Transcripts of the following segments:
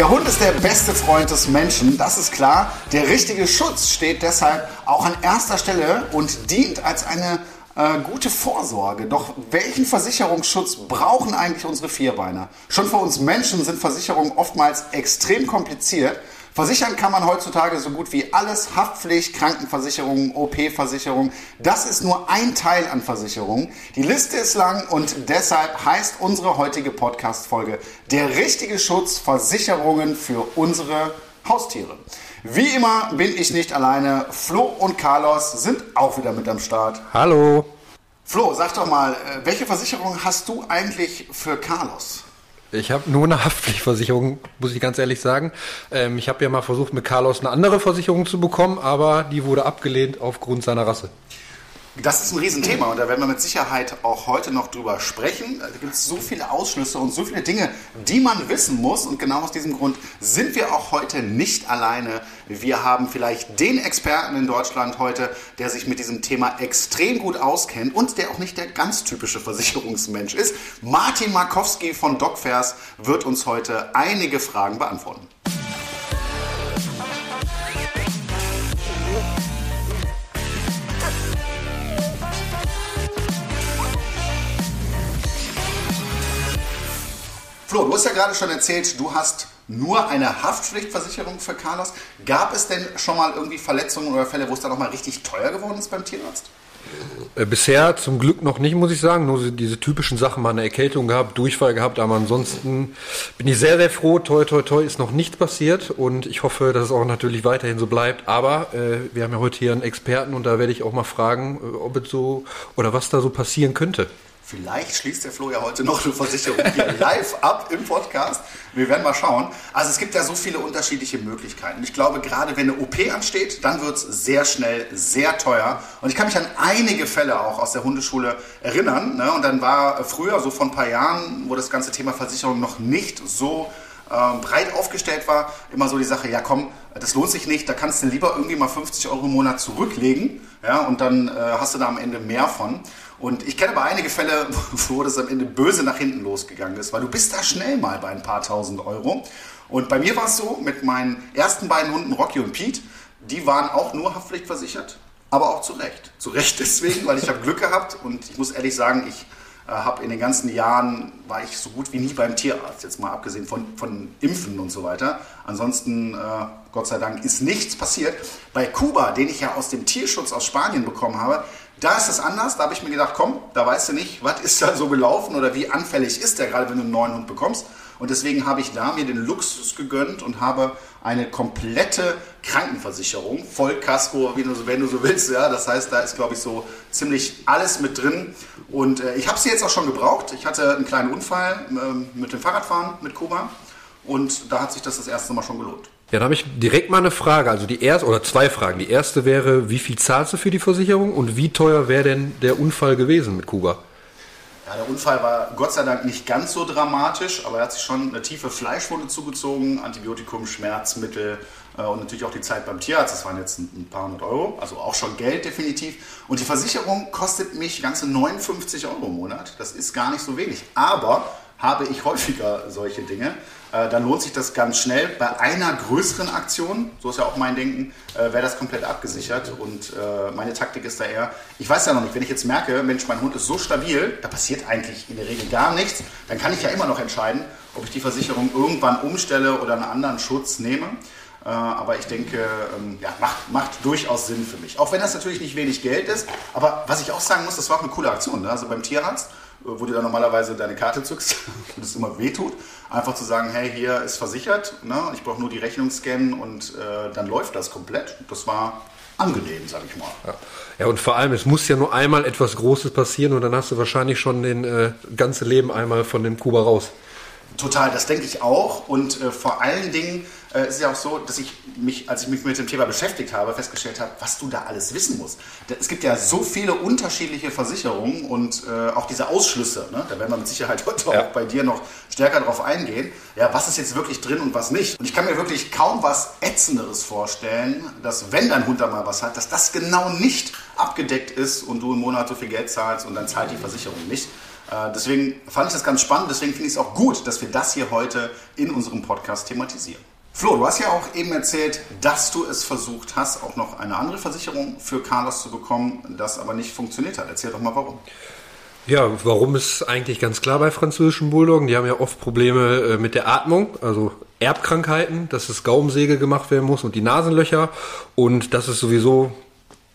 Der Hund ist der beste Freund des Menschen, das ist klar. Der richtige Schutz steht deshalb auch an erster Stelle und dient als eine äh, gute Vorsorge. Doch welchen Versicherungsschutz brauchen eigentlich unsere Vierbeiner? Schon für uns Menschen sind Versicherungen oftmals extrem kompliziert. Versichern kann man heutzutage so gut wie alles. Haftpflicht, Krankenversicherung, OP-Versicherung. Das ist nur ein Teil an Versicherungen. Die Liste ist lang und deshalb heißt unsere heutige Podcast-Folge Der richtige Schutz Versicherungen für unsere Haustiere. Wie immer bin ich nicht alleine. Flo und Carlos sind auch wieder mit am Start. Hallo. Flo, sag doch mal, äh, welche Versicherung hast du eigentlich für Carlos? Ich habe nur eine Haftpflichtversicherung, muss ich ganz ehrlich sagen. Ähm, ich habe ja mal versucht, mit Carlos eine andere Versicherung zu bekommen, aber die wurde abgelehnt aufgrund seiner Rasse. Das ist ein Riesenthema und da werden wir mit Sicherheit auch heute noch drüber sprechen. Da gibt es so viele Ausschlüsse und so viele Dinge, die man wissen muss. Und genau aus diesem Grund sind wir auch heute nicht alleine. Wir haben vielleicht den Experten in Deutschland heute, der sich mit diesem Thema extrem gut auskennt und der auch nicht der ganz typische Versicherungsmensch ist. Martin Markowski von DocFairs wird uns heute einige Fragen beantworten. Flo, du hast ja gerade schon erzählt, du hast nur eine Haftpflichtversicherung für Carlos. Gab es denn schon mal irgendwie Verletzungen oder Fälle, wo es dann nochmal richtig teuer geworden ist beim Tierarzt? Äh, bisher zum Glück noch nicht, muss ich sagen. Nur diese typischen Sachen, mal eine Erkältung gehabt, Durchfall gehabt, aber ansonsten bin ich sehr, sehr froh. Toi, toi, toi, ist noch nichts passiert und ich hoffe, dass es auch natürlich weiterhin so bleibt. Aber äh, wir haben ja heute hier einen Experten und da werde ich auch mal fragen, äh, ob es so oder was da so passieren könnte. Vielleicht schließt der Flo ja heute noch eine Versicherung hier live ab im Podcast. Wir werden mal schauen. Also es gibt ja so viele unterschiedliche Möglichkeiten. Ich glaube, gerade wenn eine OP ansteht, dann wird es sehr schnell sehr teuer. Und ich kann mich an einige Fälle auch aus der Hundeschule erinnern. Ne? Und dann war früher, so vor ein paar Jahren, wo das ganze Thema Versicherung noch nicht so ähm, breit aufgestellt war, immer so die Sache, ja komm, das lohnt sich nicht, da kannst du lieber irgendwie mal 50 Euro im Monat zurücklegen ja, und dann äh, hast du da am Ende mehr von. Und ich kenne aber einige Fälle, wo das am Ende böse nach hinten losgegangen ist, weil du bist da schnell mal bei ein paar tausend Euro. Und bei mir war es so, mit meinen ersten beiden Hunden, Rocky und Pete, die waren auch nur haftpflichtversichert, aber auch zu Recht. Zu Recht deswegen, weil ich habe Glück gehabt und ich muss ehrlich sagen, ich äh, habe in den ganzen Jahren, war ich so gut wie nie beim Tierarzt, jetzt mal abgesehen von, von Impfen und so weiter. Ansonsten, äh, Gott sei Dank, ist nichts passiert. Bei Kuba, den ich ja aus dem Tierschutz aus Spanien bekommen habe, da ist es anders. Da habe ich mir gedacht, komm, da weißt du nicht, was ist da so gelaufen oder wie anfällig ist der, gerade wenn du einen neuen Hund bekommst. Und deswegen habe ich da mir den Luxus gegönnt und habe eine komplette Krankenversicherung, Vollkasko, wie du, wenn du so willst. Ja, das heißt, da ist, glaube ich, so ziemlich alles mit drin. Und äh, ich habe sie jetzt auch schon gebraucht. Ich hatte einen kleinen Unfall äh, mit dem Fahrradfahren mit Kuba und da hat sich das das erste Mal schon gelohnt. Ja, da habe ich direkt mal eine Frage. Also die erste oder zwei Fragen. Die erste wäre, wie viel zahlst du für die Versicherung und wie teuer wäre denn der Unfall gewesen mit Kuba? Ja, der Unfall war Gott sei Dank nicht ganz so dramatisch, aber er hat sich schon eine tiefe Fleischwunde zugezogen, Antibiotikum, Schmerzmittel äh, und natürlich auch die Zeit beim Tierarzt. Das waren jetzt ein, ein, paar hundert Euro, also auch schon Geld definitiv. Und die Versicherung kostet mich ganze 59 Euro im Monat. Das ist gar nicht so wenig. Aber habe ich häufiger solche Dinge, äh, dann lohnt sich das ganz schnell. Bei einer größeren Aktion, so ist ja auch mein Denken, äh, wäre das komplett abgesichert. Und äh, meine Taktik ist da eher, ich weiß ja noch nicht, wenn ich jetzt merke, Mensch, mein Hund ist so stabil, da passiert eigentlich in der Regel gar nichts, dann kann ich ja immer noch entscheiden, ob ich die Versicherung irgendwann umstelle oder einen anderen Schutz nehme. Äh, aber ich denke, ähm, ja, macht, macht durchaus Sinn für mich. Auch wenn das natürlich nicht wenig Geld ist. Aber was ich auch sagen muss, das war auch eine coole Aktion. Ne? Also beim Tierarzt wo du dann normalerweise deine Karte zückst und es immer wehtut. Einfach zu sagen, hey, hier ist versichert, ne? ich brauche nur die Rechnung scannen und äh, dann läuft das komplett. Das war angenehm, sag ich mal. Ja. ja. und vor allem, es muss ja nur einmal etwas Großes passieren und dann hast du wahrscheinlich schon den äh, ganze Leben einmal von dem Kuba raus. Total, das denke ich auch. Und äh, vor allen Dingen äh, ist es ja auch so, dass ich mich, als ich mich mit dem Thema beschäftigt habe, festgestellt habe, was du da alles wissen musst. Es gibt ja so viele unterschiedliche Versicherungen und äh, auch diese Ausschlüsse. Ne? Da werden wir mit Sicherheit heute ja. auch bei dir noch stärker drauf eingehen. Ja, was ist jetzt wirklich drin und was nicht? Und ich kann mir wirklich kaum was Ätzenderes vorstellen, dass wenn dein Hund da mal was hat, dass das genau nicht abgedeckt ist und du im Monat so viel Geld zahlst und dann zahlt die Versicherung nicht. Äh, deswegen fand ich das ganz spannend, deswegen finde ich es auch gut, dass wir das hier heute in unserem Podcast thematisieren. Flo, du hast ja auch eben erzählt, dass du es versucht hast, auch noch eine andere Versicherung für Carlos zu bekommen, das aber nicht funktioniert hat. Erzähl doch mal warum. Ja, warum ist eigentlich ganz klar bei französischen Bulldoggen. Die haben ja oft Probleme äh, mit der Atmung, also Erbkrankheiten, dass das Gaumsäge gemacht werden muss und die Nasenlöcher. Und das ist sowieso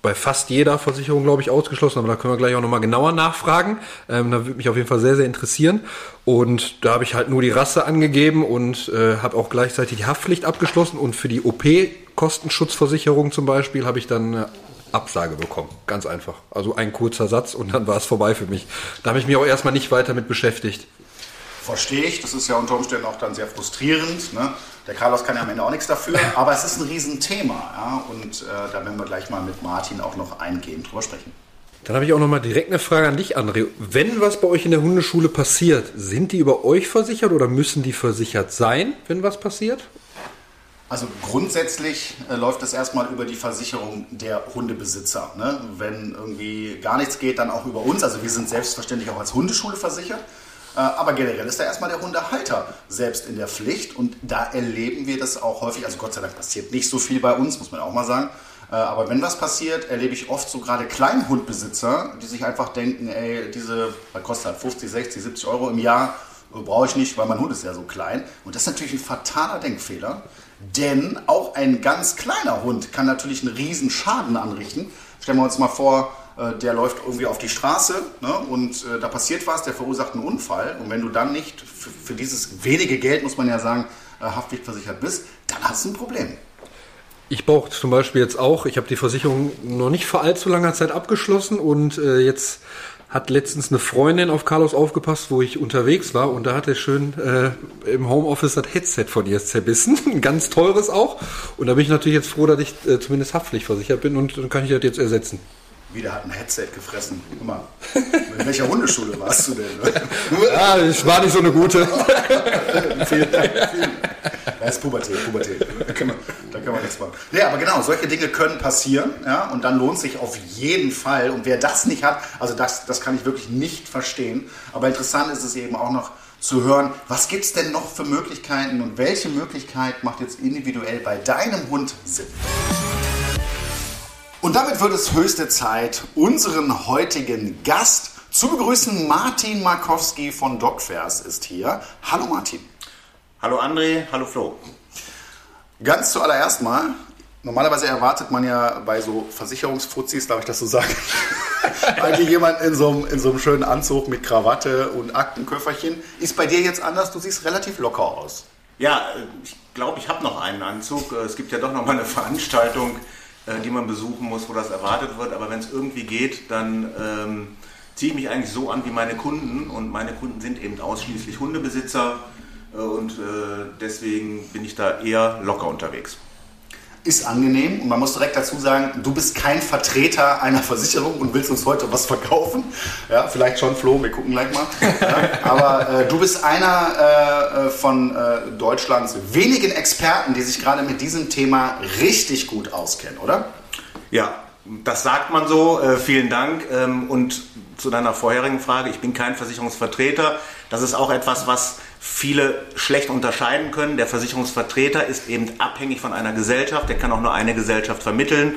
bei fast jeder Versicherung, glaube ich, ausgeschlossen, aber da können wir gleich auch nochmal genauer nachfragen. Ähm, da würde mich auf jeden Fall sehr, sehr interessieren. Und da habe ich halt nur die Rasse angegeben und äh, habe auch gleichzeitig die Haftpflicht abgeschlossen. Und für die OP-Kostenschutzversicherung zum Beispiel habe ich dann eine Absage bekommen. Ganz einfach. Also ein kurzer Satz und dann war es vorbei für mich. Da habe ich mich auch erstmal nicht weiter mit beschäftigt. Verstehe ich, das ist ja unter Umständen auch dann sehr frustrierend. Ne? Der Carlos kann ja am Ende auch nichts dafür, aber es ist ein Riesenthema. Ja? Und äh, da werden wir gleich mal mit Martin auch noch eingehend drüber sprechen. Dann habe ich auch noch mal direkt eine Frage an dich, André. Wenn was bei euch in der Hundeschule passiert, sind die über euch versichert oder müssen die versichert sein, wenn was passiert? Also grundsätzlich äh, läuft es erstmal über die Versicherung der Hundebesitzer. Ne? Wenn irgendwie gar nichts geht, dann auch über uns. Also wir sind selbstverständlich auch als Hundeschule versichert. Äh, aber generell ist da erstmal der Hundehalter selbst in der Pflicht und da erleben wir das auch häufig. Also Gott sei Dank passiert nicht so viel bei uns, muss man auch mal sagen. Äh, aber wenn was passiert, erlebe ich oft so gerade Kleinhundbesitzer, die sich einfach denken, ey, diese, kostet halt 50, 60, 70 Euro im Jahr, äh, brauche ich nicht, weil mein Hund ist ja so klein. Und das ist natürlich ein fataler Denkfehler, denn auch ein ganz kleiner Hund kann natürlich einen riesen Schaden anrichten. Stellen wir uns mal vor, der läuft irgendwie auf die Straße ne, und äh, da passiert was, der verursacht einen Unfall. Und wenn du dann nicht für, für dieses wenige Geld, muss man ja sagen, äh, haftpflichtversichert bist, dann hast du ein Problem. Ich brauche zum Beispiel jetzt auch, ich habe die Versicherung noch nicht vor allzu langer Zeit abgeschlossen und äh, jetzt hat letztens eine Freundin auf Carlos aufgepasst, wo ich unterwegs war und da hat er schön äh, im Homeoffice das Headset von ihr zerbissen, ein ganz teures auch und da bin ich natürlich jetzt froh, dass ich äh, zumindest haftpflichtversichert bin und dann kann ich das jetzt ersetzen. Wieder hat ein Headset gefressen. Guck mal, in welcher Hundeschule warst du denn? Ne? ja, ich war nicht so eine gute. vielen Dank. Das ist Pubertät, Pubertät. Da kann, man, da kann man nichts machen. Ja, aber genau, solche Dinge können passieren. Ja, und dann lohnt sich auf jeden Fall. Und wer das nicht hat, also das, das kann ich wirklich nicht verstehen. Aber interessant ist es eben auch noch zu hören, was gibt es denn noch für Möglichkeiten und welche Möglichkeit macht jetzt individuell bei deinem Hund Sinn? Und damit wird es höchste Zeit, unseren heutigen Gast zu begrüßen. Martin Markowski von DocFairs ist hier. Hallo Martin. Hallo André, hallo Flo. Ganz zuallererst mal, normalerweise erwartet man ja bei so Versicherungsfuzis, darf ich das so sagen, eigentlich jemand in so, einem, in so einem schönen Anzug mit Krawatte und Aktenköfferchen. Ist bei dir jetzt anders? Du siehst relativ locker aus. Ja, ich glaube, ich habe noch einen Anzug. Es gibt ja doch noch mal eine Veranstaltung äh, die man besuchen muss, wo das erwartet wird. Aber wenn es irgendwie geht, dann ähm, ziehe ich mich eigentlich so an wie meine Kunden. Und meine Kunden sind eben ausschließlich Hundebesitzer. Äh, und äh, deswegen bin ich da eher locker unterwegs ist angenehm und man muss direkt dazu sagen, du bist kein Vertreter einer Versicherung und willst uns heute was verkaufen. Ja, vielleicht schon, Flo, wir gucken gleich mal. Ja, aber äh, du bist einer äh, von äh, Deutschlands wenigen Experten, die sich gerade mit diesem Thema richtig gut auskennen, oder? Ja, das sagt man so. Äh, vielen Dank. Ähm, und zu deiner vorherigen Frage, ich bin kein Versicherungsvertreter. Das ist auch etwas, was viele schlecht unterscheiden können. Der Versicherungsvertreter ist eben abhängig von einer Gesellschaft, der kann auch nur eine Gesellschaft vermitteln.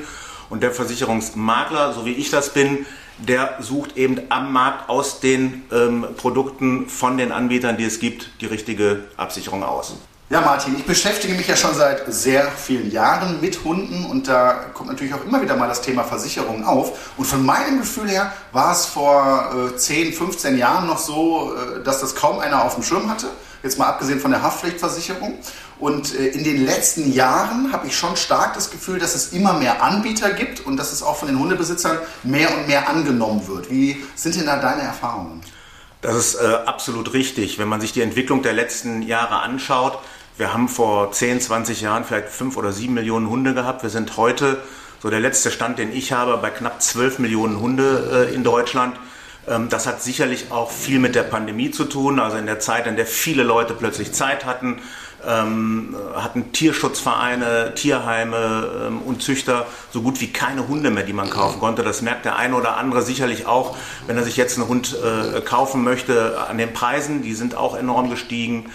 Und der Versicherungsmakler, so wie ich das bin, der sucht eben am Markt aus den ähm, Produkten von den Anbietern, die es gibt, die richtige Absicherung aus. Ja, Martin, ich beschäftige mich ja schon seit sehr vielen Jahren mit Hunden und da kommt natürlich auch immer wieder mal das Thema Versicherung auf. Und von meinem Gefühl her war es vor äh, 10, 15 Jahren noch so, äh, dass das kaum einer auf dem Schirm hatte. Jetzt mal abgesehen von der Haftpflichtversicherung. Und äh, in den letzten Jahren habe ich schon stark das Gefühl, dass es immer mehr Anbieter gibt und dass es auch von den Hundebesitzern mehr und mehr angenommen wird. Wie sind denn da deine Erfahrungen? Das ist äh, absolut richtig. Wenn man sich die Entwicklung der letzten Jahre anschaut, wir haben vor 10, 20 Jahren vielleicht 5 oder 7 Millionen Hunde gehabt. Wir sind heute, so der letzte Stand, den ich habe, bei knapp 12 Millionen Hunde äh, in Deutschland. Ähm, das hat sicherlich auch viel mit der Pandemie zu tun, also in der Zeit, in der viele Leute plötzlich Zeit hatten, ähm, hatten Tierschutzvereine, Tierheime ähm, und Züchter so gut wie keine Hunde mehr, die man kaufen konnte. Das merkt der eine oder andere sicherlich auch, wenn er sich jetzt einen Hund äh, kaufen möchte, an den Preisen. Die sind auch enorm gestiegen.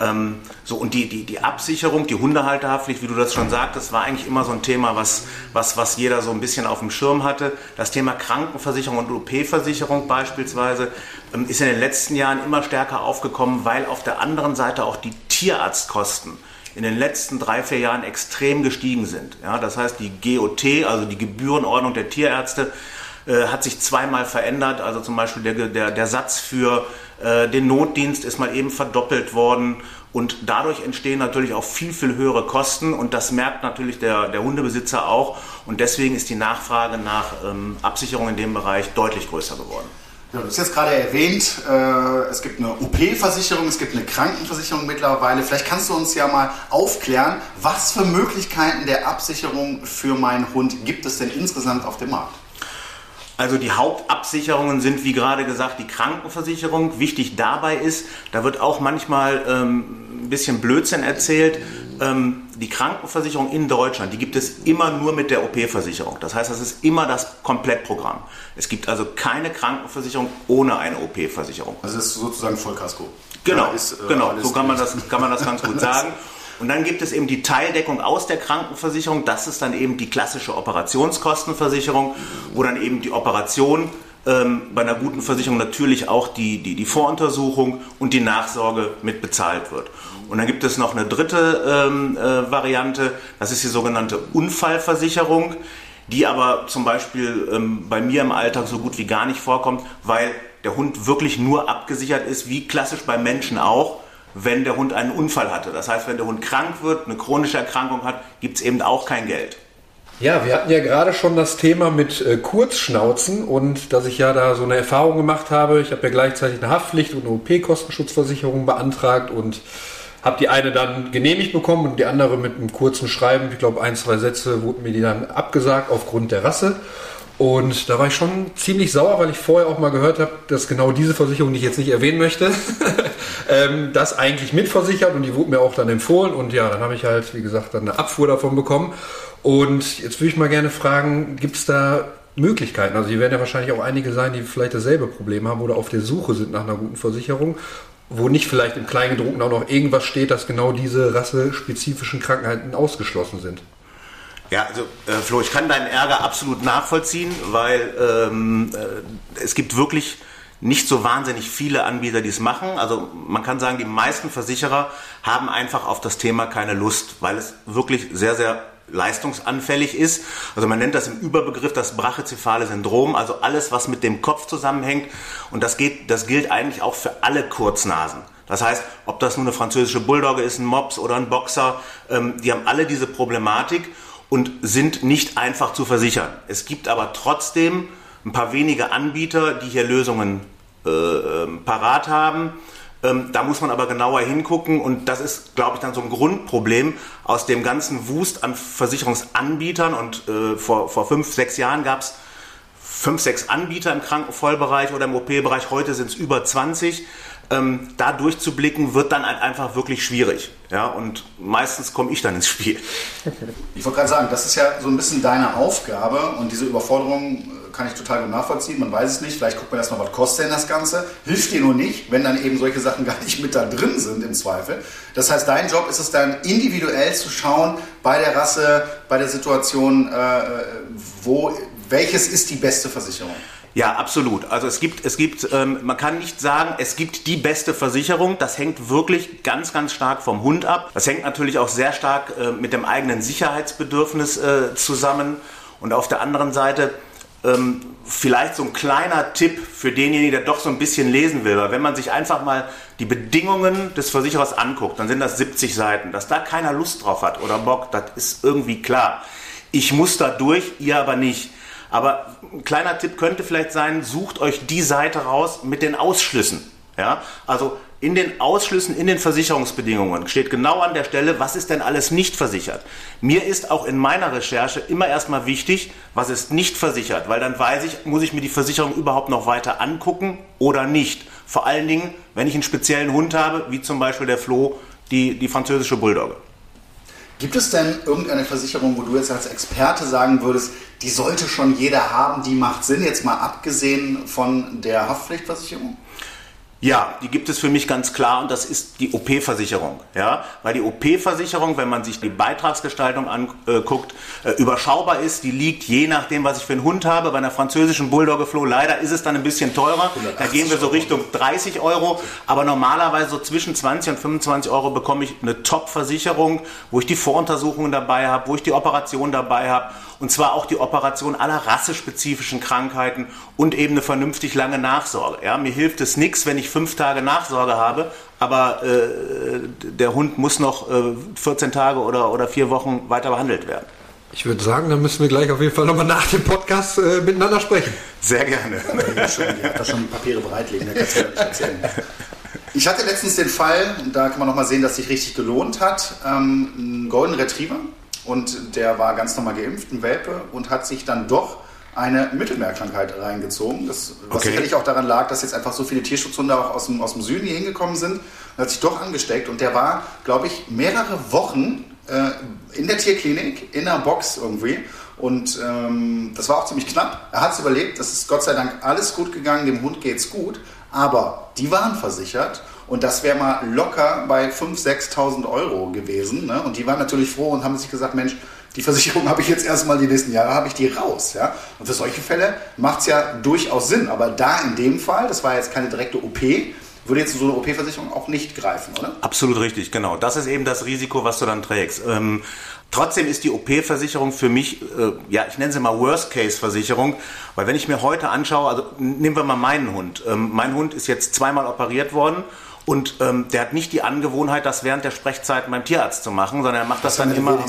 Ähm, so, und die, die, die Absicherung, die Hundehalterhaftpflicht, wie du das schon sagtest, war eigentlich immer so ein Thema, was, was, was jeder so ein bisschen auf dem Schirm hatte. Das Thema Krankenversicherung und OP-Versicherung beispielsweise ähm, ist in den letzten Jahren immer stärker aufgekommen, weil auf der anderen Seite auch die Tierarztkosten in den letzten drei, vier Jahren extrem gestiegen sind. Ja, das heißt, die GOT, also die Gebührenordnung der Tierärzte, äh, hat sich zweimal verändert. Also zum Beispiel der, der, der Satz für äh, den Notdienst ist mal eben verdoppelt worden. Und dadurch entstehen natürlich auch viel, viel höhere Kosten und das merkt natürlich der, der Hundebesitzer auch. Und deswegen ist die Nachfrage nach ähm, Absicherung in dem Bereich deutlich größer geworden. Ja, du hast jetzt gerade erwähnt, äh, es gibt eine OP-Versicherung, es gibt eine Krankenversicherung mittlerweile. Vielleicht kannst du uns ja mal aufklären, was für Möglichkeiten der Absicherung für meinen Hund gibt es denn insgesamt auf dem Markt? Also die Hauptabsicherungen sind, wie gerade gesagt, die Krankenversicherung. Wichtig dabei ist, da wird auch manchmal ähm, ein bisschen Blödsinn erzählt. Ähm, die Krankenversicherung in Deutschland, die gibt es immer nur mit der OP-Versicherung. Das heißt, das ist immer das Komplettprogramm. Es gibt also keine Krankenversicherung ohne eine OP-Versicherung. Also das ist sozusagen Vollkasko. Genau, ist, äh, genau. so kann man, das, kann man das ganz gut sagen. Und dann gibt es eben die Teildeckung aus der Krankenversicherung. Das ist dann eben die klassische Operationskostenversicherung, wo dann eben die Operation ähm, bei einer guten Versicherung natürlich auch die, die, die Voruntersuchung und die Nachsorge mit bezahlt wird. Und dann gibt es noch eine dritte ähm, äh, Variante, das ist die sogenannte Unfallversicherung, die aber zum Beispiel ähm, bei mir im Alltag so gut wie gar nicht vorkommt, weil der Hund wirklich nur abgesichert ist, wie klassisch beim Menschen auch wenn der Hund einen Unfall hatte. Das heißt, wenn der Hund krank wird, eine chronische Erkrankung hat, gibt es eben auch kein Geld. Ja, wir hatten ja gerade schon das Thema mit äh, Kurzschnauzen und dass ich ja da so eine Erfahrung gemacht habe. Ich habe ja gleichzeitig eine Haftpflicht und eine OP-Kostenschutzversicherung beantragt und habe die eine dann genehmigt bekommen und die andere mit einem kurzen Schreiben, ich glaube ein, zwei Sätze, wurden mir die dann abgesagt aufgrund der Rasse. Und da war ich schon ziemlich sauer, weil ich vorher auch mal gehört habe, dass genau diese Versicherung, die ich jetzt nicht erwähnen möchte, ähm, das eigentlich mitversichert und die wurde mir auch dann empfohlen. Und ja, dann habe ich halt, wie gesagt, dann eine Abfuhr davon bekommen. Und jetzt würde ich mal gerne fragen, gibt es da Möglichkeiten? Also hier werden ja wahrscheinlich auch einige sein, die vielleicht dasselbe Problem haben oder auf der Suche sind nach einer guten Versicherung, wo nicht vielleicht im Kleingedruckten auch noch irgendwas steht, dass genau diese rassespezifischen Krankheiten ausgeschlossen sind. Ja, also äh, Flo, ich kann deinen Ärger absolut nachvollziehen, weil ähm, äh, es gibt wirklich nicht so wahnsinnig viele Anbieter, die es machen. Also man kann sagen, die meisten Versicherer haben einfach auf das Thema keine Lust, weil es wirklich sehr, sehr leistungsanfällig ist. Also man nennt das im Überbegriff das brachycephale Syndrom, also alles, was mit dem Kopf zusammenhängt. Und das, geht, das gilt eigentlich auch für alle Kurznasen. Das heißt, ob das nun eine französische Bulldogge ist, ein Mops oder ein Boxer, ähm, die haben alle diese Problematik und sind nicht einfach zu versichern. Es gibt aber trotzdem ein paar wenige Anbieter, die hier Lösungen äh, ähm, parat haben. Ähm, da muss man aber genauer hingucken und das ist, glaube ich, dann so ein Grundproblem aus dem ganzen Wust an Versicherungsanbietern und äh, vor, vor fünf, sechs Jahren gab es fünf, sechs Anbieter im Krankenvollbereich oder im OP-Bereich, heute sind es über 20 ähm, da durchzublicken, wird dann halt einfach wirklich schwierig. Ja, und meistens komme ich dann ins Spiel. Ich wollte gerade sagen, das ist ja so ein bisschen deine Aufgabe und diese Überforderung äh, kann ich total gut nachvollziehen. Man weiß es nicht. Vielleicht guckt man erstmal, was kostet denn das Ganze? Hilft dir nur nicht, wenn dann eben solche Sachen gar nicht mit da drin sind im Zweifel. Das heißt, dein Job ist es dann individuell zu schauen bei der Rasse, bei der Situation, äh, äh wo, welches ist die beste Versicherung. Ja, absolut. Also es gibt, es gibt, ähm, man kann nicht sagen, es gibt die beste Versicherung. Das hängt wirklich ganz, ganz stark vom Hund ab. Das hängt natürlich auch sehr stark äh, mit dem eigenen Sicherheitsbedürfnis äh, zusammen. Und auf der anderen Seite ähm, vielleicht so ein kleiner Tipp für denjenigen, der doch so ein bisschen lesen will. Weil wenn man sich einfach mal die Bedingungen des Versicherers anguckt, dann sind das 70 Seiten. Dass da keiner Lust drauf hat oder Bock, das ist irgendwie klar. Ich muss da durch, ihr aber nicht. Aber ein kleiner Tipp könnte vielleicht sein, sucht euch die Seite raus mit den Ausschlüssen. Ja? Also in den Ausschlüssen, in den Versicherungsbedingungen steht genau an der Stelle, was ist denn alles nicht versichert. Mir ist auch in meiner Recherche immer erstmal wichtig, was ist nicht versichert, weil dann weiß ich, muss ich mir die Versicherung überhaupt noch weiter angucken oder nicht. Vor allen Dingen, wenn ich einen speziellen Hund habe, wie zum Beispiel der Flo, die, die französische Bulldogge. Gibt es denn irgendeine Versicherung, wo du jetzt als Experte sagen würdest, die sollte schon jeder haben, die macht Sinn, jetzt mal abgesehen von der Haftpflichtversicherung? Ja, die gibt es für mich ganz klar und das ist die OP-Versicherung. Ja, weil die OP-Versicherung, wenn man sich die Beitragsgestaltung anguckt, äh, überschaubar ist. Die liegt je nachdem, was ich für einen Hund habe. Bei einer französischen Bulldogge Flo leider ist es dann ein bisschen teurer. Da gehen wir so Richtung 30 Euro. Aber normalerweise so zwischen 20 und 25 Euro bekomme ich eine Top-Versicherung, wo ich die Voruntersuchungen dabei habe, wo ich die Operation dabei habe und zwar auch die Operation aller rassespezifischen Krankheiten und eben eine vernünftig lange Nachsorge. Ja, mir hilft es nichts, wenn ich fünf Tage Nachsorge habe, aber äh, der Hund muss noch äh, 14 Tage oder, oder vier Wochen weiter behandelt werden. Ich würde sagen, dann müssen wir gleich auf jeden Fall nochmal nach dem Podcast äh, miteinander sprechen. Sehr gerne. Habt da schon die Papiere bereitlegen, da kannst du ja nicht erzählen. Ich hatte letztens den Fall, da kann man nochmal sehen, dass sich richtig gelohnt hat, ähm, einen Golden Retriever und der war ganz normal geimpft, ein Welpe, und hat sich dann doch eine Mittelmeerkrankheit reingezogen. Das, was Okay. sicherlich auch daran lag, dass jetzt einfach so viele Tierschutzhunde auch aus dem, aus dem Süden hier hingekommen sind. Er hat sich doch angesteckt und der war, glaube ich, mehrere Wochen äh, in der Tierklinik, in einer Box irgendwie. Und ähm, das war auch ziemlich knapp. Er hat es überlebt. Das ist Gott sei Dank alles gut gegangen. Dem Hund geht's gut. Aber die waren versichert. Und das wäre mal locker bei 5.000, 6.000 Euro gewesen. Ne? Und die waren natürlich froh und haben sich gesagt, Mensch, die Versicherung habe ich jetzt erstmal die nächsten Jahre, habe ich die raus. Ja? Und für solche Fälle macht es ja durchaus Sinn. Aber da in dem Fall, das war jetzt keine direkte OP, würde jetzt so eine OP-Versicherung auch nicht greifen, oder? Absolut richtig, genau. Das ist eben das Risiko, was du dann trägst. Ähm, trotzdem ist die OP-Versicherung für mich, äh, ja, ich nenne sie mal Worst-Case-Versicherung, weil wenn ich mir heute anschaue, also nehmen wir mal meinen Hund. Ähm, mein Hund ist jetzt zweimal operiert worden und ähm, der hat nicht die Angewohnheit, das während der Sprechzeit beim Tierarzt zu machen, sondern er macht das, Das dann immer am,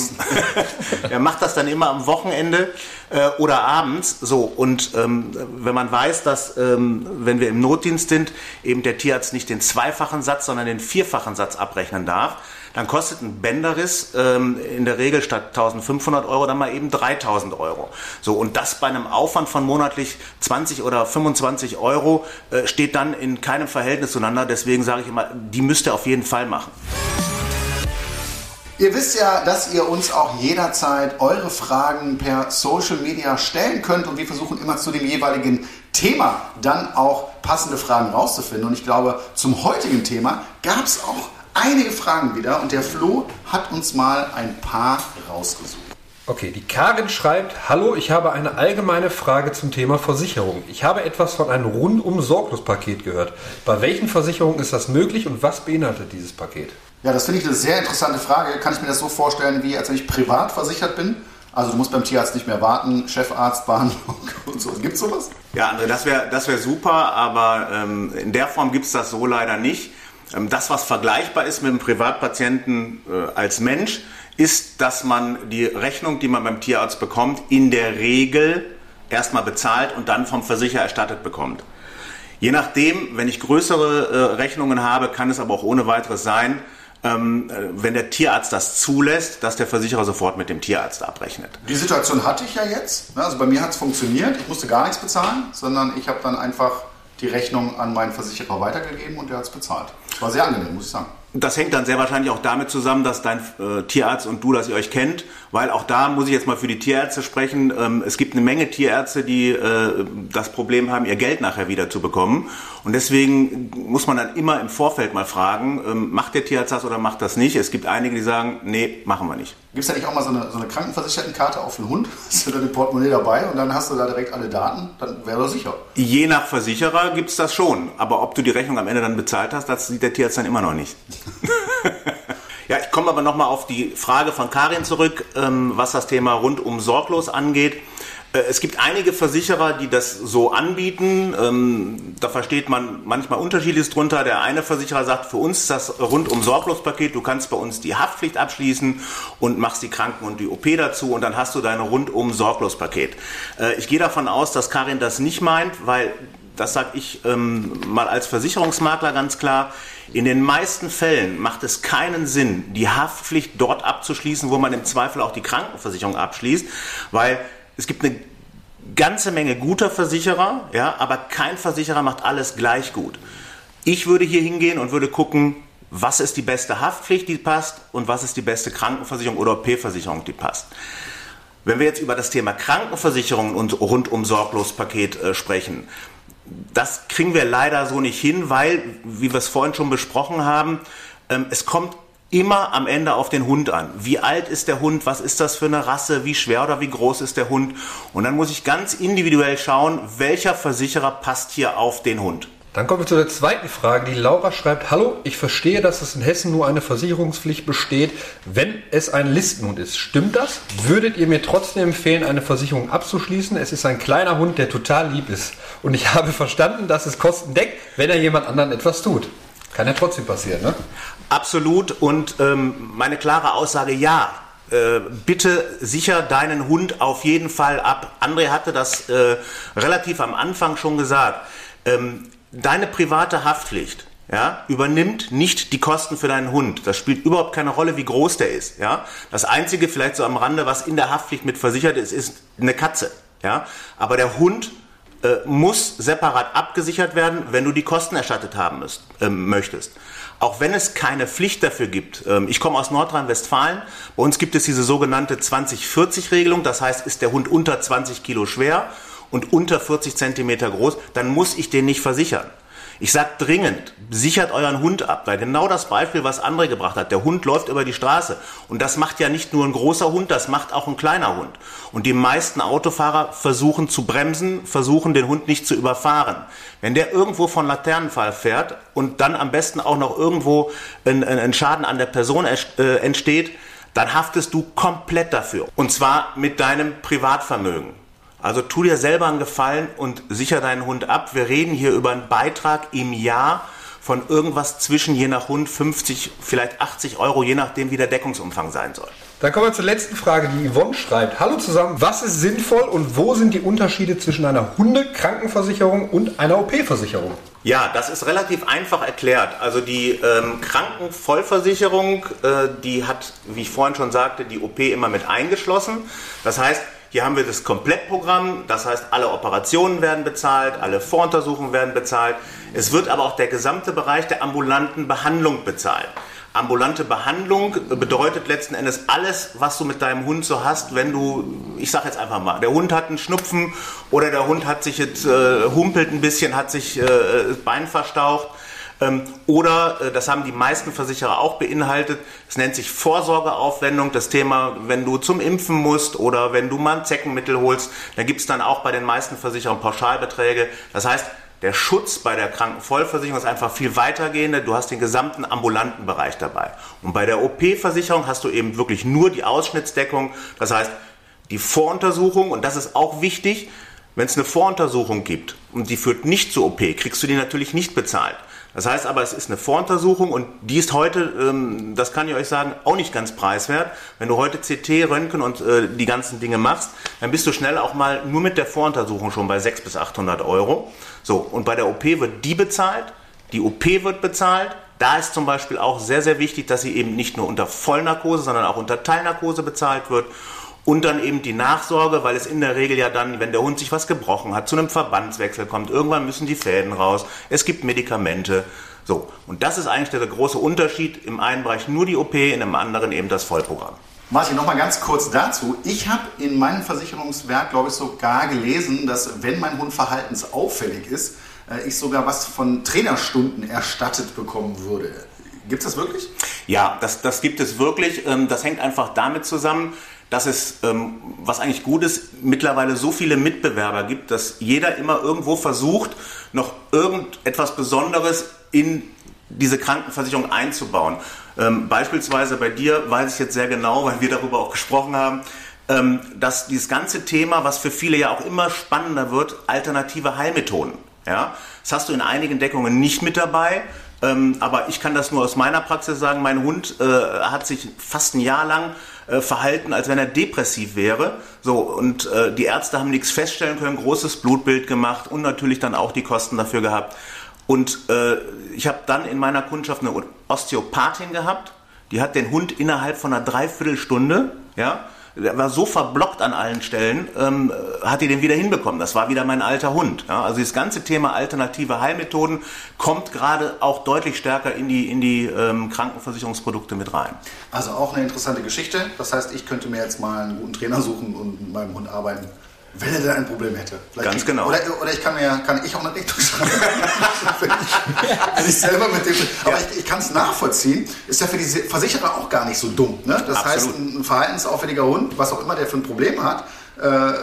er macht das dann immer am Wochenende äh, oder abends. So und ähm, wenn man weiß, dass ähm, wenn wir im Notdienst sind, eben der Tierarzt nicht den zweifachen Satz, sondern den vierfachen Satz abrechnen darf, dann kostet ein Bänderriss ähm, in der Regel statt 1500 Euro dann mal eben 3000 Euro. So und das bei einem Aufwand von monatlich 20 oder 25 Euro äh, steht dann in keinem Verhältnis zueinander. Deswegen sage ich immer, die müsst ihr auf jeden Fall machen. Ihr wisst ja, dass ihr uns auch jederzeit eure Fragen per Social Media stellen könnt und wir versuchen immer zu dem jeweiligen Thema dann auch passende Fragen rauszufinden. Und ich glaube, zum heutigen Thema gab es auch einige Fragen wieder und der Flo hat uns mal ein paar rausgesucht. Okay, die Karin schreibt, hallo, ich habe eine allgemeine Frage zum Thema Versicherung. Ich habe etwas von einem rundum Sorglos-Paket gehört. Bei welchen Versicherungen ist das möglich und was beinhaltet dieses Paket? Ja, das finde ich eine sehr interessante Frage. Kann ich mir das so vorstellen, wie als wenn ich privat versichert bin? Also du musst beim Tierarzt nicht mehr warten, Chefarztbehandlung und so. Gibt sowas? Ja, André, das wäre das wär super, aber ähm, in der Form gibt es das so leider nicht. Ähm, das, was vergleichbar ist mit einem Privatpatienten äh, als Mensch, ist, dass man die Rechnung, die man beim Tierarzt bekommt, in der Regel erstmal bezahlt und dann vom Versicherer erstattet bekommt. Je nachdem, wenn ich größere äh, Rechnungen habe, kann es aber auch ohne weiteres sein, ähm, äh, wenn der Tierarzt das zulässt, dass der Versicherer sofort mit dem Tierarzt abrechnet. Die Situation hatte ich ja jetzt. ne? Also bei mir hat es funktioniert. Ich musste gar nichts bezahlen, sondern ich habe dann einfach die Rechnung an meinen Versicherer weitergegeben und der hat es bezahlt. Das war sehr angenehm, muss ich sagen. Das hängt dann sehr wahrscheinlich auch damit zusammen, dass dein äh, Tierarzt und du, dass ihr euch kennt, weil auch da muss ich jetzt mal für die Tierärzte sprechen. Ähm, es gibt eine Menge Tierärzte, die äh, das Problem haben, ihr Geld nachher wieder zu bekommen. Und deswegen muss man dann immer im Vorfeld mal fragen, ähm, macht der Tierarzt das oder macht das nicht? Es gibt einige, die sagen, nee, machen wir nicht. Gibt es da nicht auch mal so eine, so eine Krankenversichertenkarte auf den Hund? Hast du da ein Portemonnaie dabei und dann hast du da direkt alle Daten? Dann wäre er sicher. Je nach Versicherer gibt's das schon. Aber ob du die Rechnung am Ende dann bezahlt hast, das sieht der Tierarzt dann immer noch nicht. ja, ich komme aber nochmal auf die Frage von Karin zurück, ähm, was das Thema rundum sorglos angeht. Äh, Es gibt einige Versicherer, die das so anbieten. Ähm, Da versteht man manchmal unterschiedliches drunter. Der eine Versicherer sagt, für uns ist das rundum sorglos Paket. Du kannst bei uns die Haftpflicht abschließen und machst die Kranken- und die OP dazu und dann hast du dein rundum sorglos Paket. Äh, Ich gehe davon aus, dass Karin das nicht meint, weil das sage ich ähm, mal als Versicherungsmakler ganz klar, in den meisten Fällen macht es keinen Sinn, die Haftpflicht dort abzuschließen, wo man im Zweifel auch die Krankenversicherung abschließt, weil es gibt eine ganze Menge guter Versicherer, ja, aber kein Versicherer macht alles gleich gut. Ich würde hier hingehen und würde gucken, was ist die beste Haftpflicht, die passt und was ist die beste Krankenversicherung oder OP-Versicherung, die passt. Wenn wir jetzt über das Thema Krankenversicherung und rundum Sorglospaket äh, sprechen, das kriegen wir leider so nicht hin, weil, wie wir es vorhin schon besprochen haben, ähm, es kommt immer am Ende auf den Hund an. Wie alt ist der Hund? Was ist das für eine Rasse? Wie schwer oder wie groß ist der Hund? Und dann muss ich ganz individuell schauen, welcher Versicherer passt hier auf den Hund. Dann kommen wir zu der zweiten Frage. Die Laura schreibt, hallo, ich verstehe, dass es in Hessen nur eine Versicherungspflicht besteht, wenn es ein Listenhund ist. Stimmt das? Würdet ihr mir trotzdem empfehlen, eine Versicherung abzuschließen? Es ist ein kleiner Hund, der total lieb ist. Und ich habe verstanden, dass es Kosten deckt, wenn er jemand anderen etwas tut. Kann ja trotzdem passieren, ne? Absolut. Und ähm, meine klare Aussage, ja, äh, bitte sicher deinen Hund auf jeden Fall ab. André hatte das äh, relativ am Anfang schon gesagt. Ähm, deine private Haftpflicht ja, übernimmt nicht die Kosten für deinen Hund. Das spielt überhaupt keine Rolle, wie groß der ist. Ja. Das Einzige, vielleicht so am Rande, was in der Haftpflicht mit versichert ist, ist eine Katze. Ja. Aber der Hund äh, muss separat abgesichert werden, wenn du die Kosten erstattet haben müsst, äh, möchtest. Auch wenn es keine Pflicht dafür gibt. Ähm, ich komme aus Nordrhein-Westfalen. Bei uns gibt es diese sogenannte 20-40-Regelung. Das heißt, ist der Hund unter 20 Kilo schwer und unter 40 Zentimeter groß, dann muss ich den nicht versichern. Ich sage dringend, sichert euren Hund ab, weil genau das Beispiel, was André gebracht hat, der Hund läuft über die Straße und das macht ja nicht nur ein großer Hund, das macht auch ein kleiner Hund. Und die meisten Autofahrer versuchen zu bremsen, versuchen den Hund nicht zu überfahren. Wenn der irgendwo von Laternenfall fährt und dann am besten auch noch irgendwo ein, ein Schaden an der Person äh, entsteht, dann haftest du komplett dafür. Und zwar mit deinem Privatvermögen. Also tu dir selber einen Gefallen und sicher deinen Hund ab. Wir reden hier über einen Beitrag im Jahr von irgendwas zwischen je nach Hund 50, vielleicht 80 Euro, je nachdem, wie der Deckungsumfang sein soll. Dann kommen wir zur letzten Frage, die Yvonne schreibt. Hallo zusammen, was ist sinnvoll und wo sind die Unterschiede zwischen einer Hundekrankenversicherung und einer OP-Versicherung? Ja, das ist relativ einfach erklärt. Also die ähm, Krankenvollversicherung, äh, die hat, wie ich vorhin schon sagte, die OP immer mit eingeschlossen. Das heißt, hier haben wir das Komplettprogramm, das heißt, alle Operationen werden bezahlt, alle Voruntersuchungen werden bezahlt. Es wird aber auch der gesamte Bereich der ambulanten Behandlung bezahlt. Ambulante Behandlung bedeutet letzten Endes alles, was du mit deinem Hund so hast, wenn du, ich sag jetzt einfach mal, der Hund hat einen Schnupfen oder der Hund hat sich jetzt äh, humpelt ein bisschen, hat sich äh, das Bein verstaucht oder, äh, das haben die meisten Versicherer auch beinhaltet, es nennt sich Vorsorgeaufwendung. Das Thema, wenn du zum Impfen musst oder wenn du mal ein Zeckenmittel holst, da gibt es dann auch bei den meisten Versicherern Pauschalbeträge. Das heißt, der Schutz bei der Krankenvollversicherung ist einfach viel weitergehender. Du hast den gesamten ambulanten Bereich dabei. Und bei der OP-Versicherung hast du eben wirklich nur die Ausschnittsdeckung. Das heißt, die Voruntersuchung, und das ist auch wichtig, wenn es eine Voruntersuchung gibt und die führt nicht zur OP, kriegst du die natürlich nicht bezahlt. Das heißt aber, es ist eine Voruntersuchung und die ist heute, ähm, das kann ich euch sagen, auch nicht ganz preiswert. Wenn du heute CT, Röntgen und äh, die ganzen Dinge machst, dann bist du schnell auch mal nur mit der Voruntersuchung schon bei 600 bis 800 Euro. So, und bei der OP wird die bezahlt, die OP wird bezahlt. Da ist zum Beispiel auch sehr, sehr wichtig, dass sie eben nicht nur unter Vollnarkose, sondern auch unter Teilnarkose bezahlt wird. Und dann eben die Nachsorge, weil es in der Regel ja dann, wenn der Hund sich was gebrochen hat, zu einem Verbandswechsel kommt, irgendwann müssen die Fäden raus, es gibt Medikamente. So, und das ist eigentlich der große Unterschied. Im einen Bereich nur die OP, in dem anderen eben das Vollprogramm. Martin, noch mal ganz kurz dazu. Ich habe in meinem Versicherungswerk, glaube ich, sogar gelesen, dass wenn mein Hund verhaltensauffällig ist, äh, ich sogar was von Trainerstunden erstattet bekommen würde. Gibt es das wirklich? Ja, das, das gibt es wirklich. Ähm, das hängt einfach damit zusammen, dass es, ähm, was eigentlich gut ist, mittlerweile so viele Mitbewerber gibt, dass jeder immer irgendwo versucht, noch irgendetwas Besonderes in diese Krankenversicherung einzubauen. Ähm, beispielsweise bei dir weiß ich jetzt sehr genau, weil wir darüber auch gesprochen haben, ähm, dass dieses ganze Thema, was für viele ja auch immer spannender wird, alternative Heilmethoden. Ja? Das hast du in einigen Deckungen nicht mit dabei. Ähm, aber ich kann das nur aus meiner Praxis sagen. Mein Hund äh, hat sich fast ein Jahr lang äh, verhalten, als wenn er depressiv wäre. So, und äh, die Ärzte haben nichts feststellen können, großes Blutbild gemacht und natürlich dann auch die Kosten dafür gehabt. Und äh, ich habe dann in meiner Kundschaft eine Osteopathin gehabt, die hat den Hund innerhalb von einer Dreiviertelstunde ja, der war so verblockt an allen Stellen, ähm, hat die den wieder hinbekommen. Das war wieder mein alter Hund. Ja? Also das ganze Thema alternative Heilmethoden kommt gerade auch deutlich stärker in die, in die ähm, Krankenversicherungsprodukte mit rein. Also auch eine interessante Geschichte. Das heißt, ich könnte mir jetzt mal einen guten Trainer suchen und mit meinem Hund arbeiten. Wenn er denn ein Problem hätte. Vielleicht Ganz genau. Oder, oder ich kann mir kann ich auch eine Rechnung schreiben. wenn, ich, wenn ich selber mit dem. Aber ja. ich, ich kann es nachvollziehen. Ist ja für die Versicherer auch gar nicht so dumm. Ne? Das Absolut. heißt, ein verhaltensauffälliger Hund, was auch immer der für ein Problem hat, äh,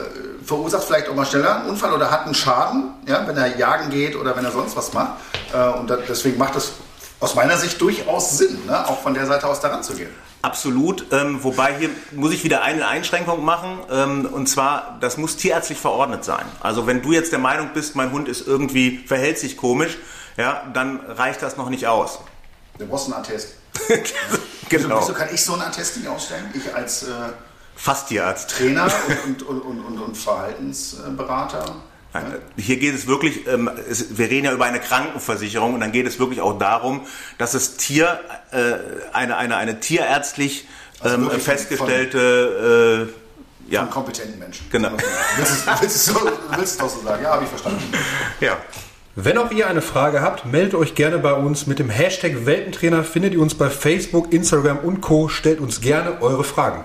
verursacht vielleicht auch mal schneller einen Unfall oder hat einen Schaden, ja, wenn er jagen geht oder wenn er sonst was macht. Äh, und da, deswegen macht es aus meiner Sicht durchaus Sinn, ne? auch von der Seite aus daran zu gehen. Absolut, ähm, wobei hier muss ich wieder eine Einschränkung machen, ähm, und zwar, das muss tierärztlich verordnet sein. Also wenn du jetzt der Meinung bist, mein Hund ist irgendwie, verhält sich komisch, ja, dann reicht das noch nicht aus. Du brauchst einen Attest. genau. Wieso, wieso, kann ich so einen Attest nicht ausstellen? Ich als äh, Fasttierarzt. Trainer und, und, und, und, und Verhaltensberater. Nein, hier geht es wirklich, ähm, es, wir reden ja über eine Krankenversicherung und dann geht es wirklich auch darum, dass es Tier, äh, eine, eine, eine tierärztlich also ähm, festgestellte von, äh, ja. kompetenten Menschen. Genau. Willst du willst so, willst es so sagen? Ja, habe ich verstanden. Ja. Wenn auch ihr eine Frage habt, meldet euch gerne bei uns. Mit dem Hashtag Welpentrainer findet ihr uns bei Facebook, Instagram und Co. Stellt uns gerne eure Fragen.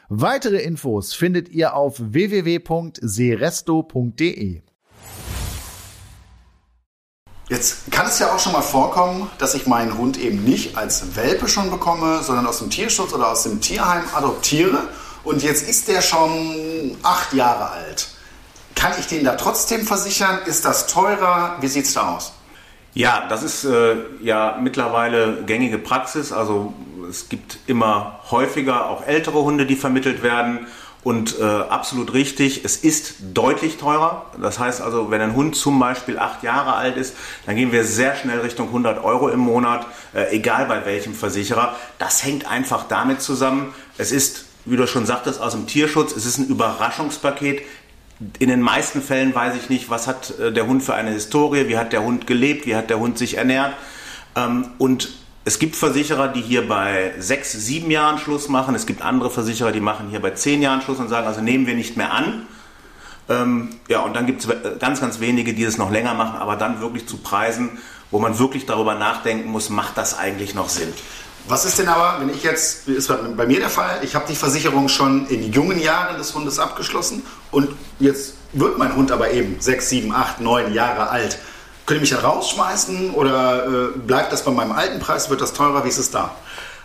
Weitere Infos findet ihr auf www.seresto.de. Jetzt kann es ja auch schon mal vorkommen, dass ich meinen Hund eben nicht als Welpe schon bekomme, sondern aus dem Tierschutz oder aus dem Tierheim adoptiere. Und jetzt ist der schon acht Jahre alt. Kann ich den da trotzdem versichern? Ist das teurer? Wie sieht es da aus? Ja, das ist äh, ja mittlerweile gängige Praxis. Also es gibt immer häufiger auch ältere Hunde, die vermittelt werden. Und äh, absolut richtig, es ist deutlich teurer. Das heißt also, wenn ein Hund zum Beispiel acht Jahre alt ist, dann gehen wir sehr schnell Richtung 100 Euro im Monat, äh, egal bei welchem Versicherer. Das hängt einfach damit zusammen. Es ist, wie du schon sagtest, aus dem Tierschutz, es ist ein Überraschungspaket. In den meisten Fällen weiß ich nicht, was hat äh, der Hund für eine Historie, wie hat der Hund gelebt, wie hat der Hund sich ernährt. Ähm, und es gibt Versicherer, die hier bei sechs, sieben Jahren Schluss machen. Es gibt andere Versicherer, die machen hier bei zehn Jahren Schluss und sagen, also nehmen wir nicht mehr an. Ähm, ja, und dann gibt es ganz, ganz wenige, die es noch länger machen, aber dann wirklich zu Preisen, wo man wirklich darüber nachdenken muss, macht das eigentlich noch Sinn? Was ist denn aber, wenn ich jetzt, ist bei mir der Fall, ich habe die Versicherung schon in jungen Jahren des Hundes abgeschlossen und jetzt wird mein Hund aber eben sechs, sieben, acht, neun Jahre alt. Könnt ihr mich dann rausschmeißen oder äh, bleibt das bei meinem alten Preis? Wird das teurer? Wie ist es da?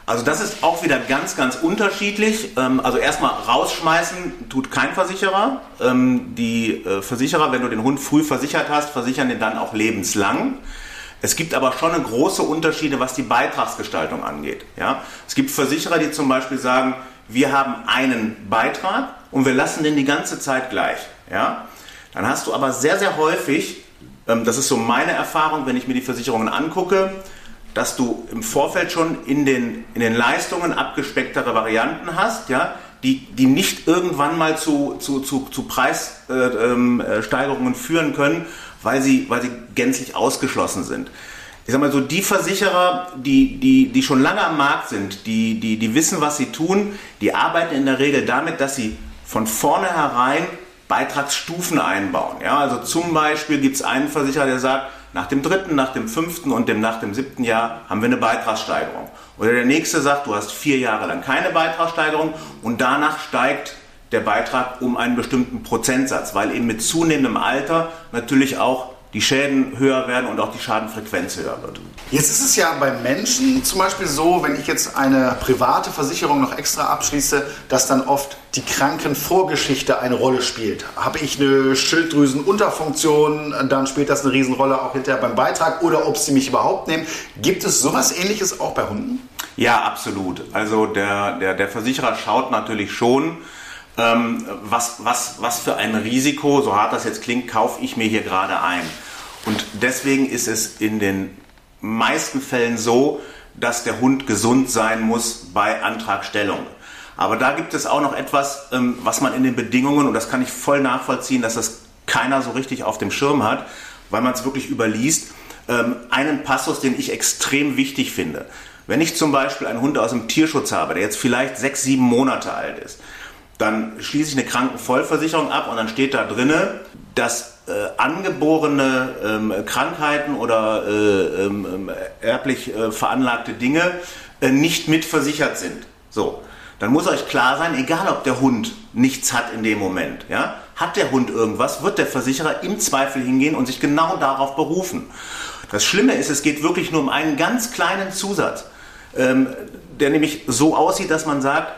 Also das ist auch wieder ganz, ganz unterschiedlich. Ähm, also erstmal rausschmeißen tut kein Versicherer. Ähm, die äh, Versicherer, wenn du den Hund früh versichert hast, versichern den dann auch lebenslang. Es gibt aber schon eine große Unterschiede, was die Beitragsgestaltung angeht. Ja? Es gibt Versicherer, die zum Beispiel sagen, wir haben einen Beitrag und wir lassen den die ganze Zeit gleich. Ja? Dann hast du aber sehr, sehr häufig ähm, das ist so meine Erfahrung, wenn ich mir die Versicherungen angucke, dass du im Vorfeld schon in den, in den Leistungen abgespecktere Varianten hast, ja, die, die nicht irgendwann mal zu, zu, zu, zu Preissteigerungen äh, ähm, führen können, weil sie, weil sie gänzlich ausgeschlossen sind. Ich sag mal so, die Versicherer, die, die, die schon lange am Markt sind, die, die, die wissen, was sie tun, die arbeiten in der Regel damit, dass sie von vornherein Beitragsstufen einbauen. Ja, also zum Beispiel gibt es einen Versicherer, der sagt, nach dem dritten, nach dem fünften und dem, nach dem siebten Jahr haben wir eine Beitragssteigerung. Oder der nächste sagt, du hast vier Jahre lang keine Beitragssteigerung und danach steigt der Beitrag um einen bestimmten Prozentsatz, weil eben mit zunehmendem Alter natürlich auch die Schäden höher werden und auch die Schadenfrequenz höher wird. Jetzt ist es ja bei Menschen zum Beispiel so, wenn ich jetzt eine private Versicherung noch extra abschließe, dass dann oft die Krankenvorgeschichte eine Rolle spielt. Habe ich eine Schilddrüsenunterfunktion, dann spielt das eine Riesenrolle auch hinterher beim Beitrag oder ob sie mich überhaupt nehmen. Gibt es sowas ähnliches auch bei Hunden? Ja, absolut. Also der, der, der Versicherer schaut natürlich schon, ähm, was, was, was für ein Risiko, so hart das jetzt klingt, kaufe ich mir hier gerade ein. Und deswegen ist es in den meisten Fällen so, dass der Hund gesund sein muss bei Antragstellung. Aber da gibt es auch noch etwas, ähm, was man in den Bedingungen, und das kann ich voll nachvollziehen, dass das keiner so richtig auf dem Schirm hat, weil man es wirklich überliest, ähm, einen Passus, den ich extrem wichtig finde. Wenn ich zum Beispiel einen Hund aus dem Tierschutz habe, der jetzt vielleicht sechs, sieben Monate alt ist, dann schließe ich eine Krankenvollversicherung ab und dann steht da drinne, dass äh, angeborene ähm, Krankheiten oder äh, ähm, ähm, erblich äh, veranlagte Dinge äh, nicht mitversichert sind. So, dann muss euch klar sein, egal ob der Hund nichts hat in dem Moment, ja, hat der Hund irgendwas, wird der Versicherer im Zweifel hingehen und sich genau darauf berufen. Das Schlimme ist, es geht wirklich nur um einen ganz kleinen Zusatz, ähm, der nämlich so aussieht, dass man sagt,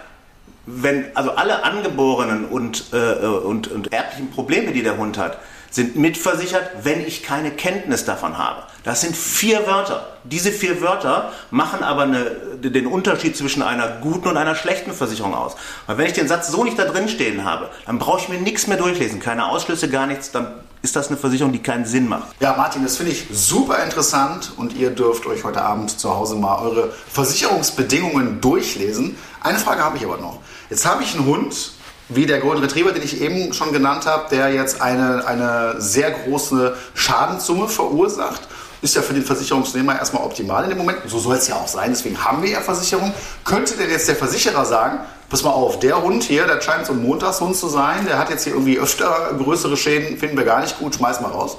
wenn also alle angeborenen und, äh, und, und erblichen Probleme, die der Hund hat, sind mitversichert, wenn ich keine Kenntnis davon habe. Das sind vier Wörter. Diese vier Wörter machen aber eine, den Unterschied zwischen einer guten und einer schlechten Versicherung aus. Weil wenn ich den Satz so nicht da drin stehen habe, dann brauche ich mir nichts mehr durchlesen, keine Ausschlüsse, gar nichts, dann ist das eine Versicherung, die keinen Sinn macht. Ja, Martin, das finde ich super interessant und ihr dürft euch heute Abend zu Hause mal eure Versicherungsbedingungen durchlesen. Eine Frage habe ich aber noch. Jetzt habe ich einen Hund, wie der Golden Retriever, den ich eben schon genannt habe, der jetzt eine, eine sehr große Schadenssumme verursacht. Ist ja für den Versicherungsnehmer erstmal optimal in dem Moment. So soll es ja auch sein, deswegen haben wir ja Versicherung. Könnte denn jetzt der Versicherer sagen, pass mal auf, der Hund hier, der scheint so ein Montagshund zu sein, der hat jetzt hier irgendwie öfter größere Schäden, finden wir gar nicht gut, schmeiß mal raus.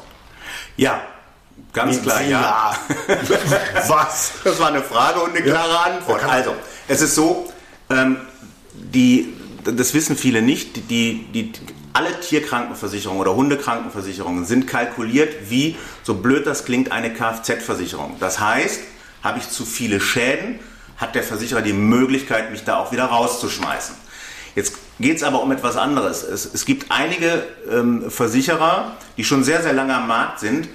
Ja, ganz Wie, klar, ja. Was? Das war eine Frage und eine klare ja. Antwort. Also, es ist so, ähm, die, das wissen viele nicht, die, die, alle Tierkrankenversicherungen oder Hundekrankenversicherungen sind kalkuliert wie, so blöd das klingt, eine Kfz-Versicherung. Das heißt, habe ich zu viele Schäden, hat der Versicherer die Möglichkeit, mich da auch wieder rauszuschmeißen. Jetzt geht es aber um etwas anderes. Es, es gibt einige ähm, Versicherer, die schon sehr, sehr lange am Markt sind,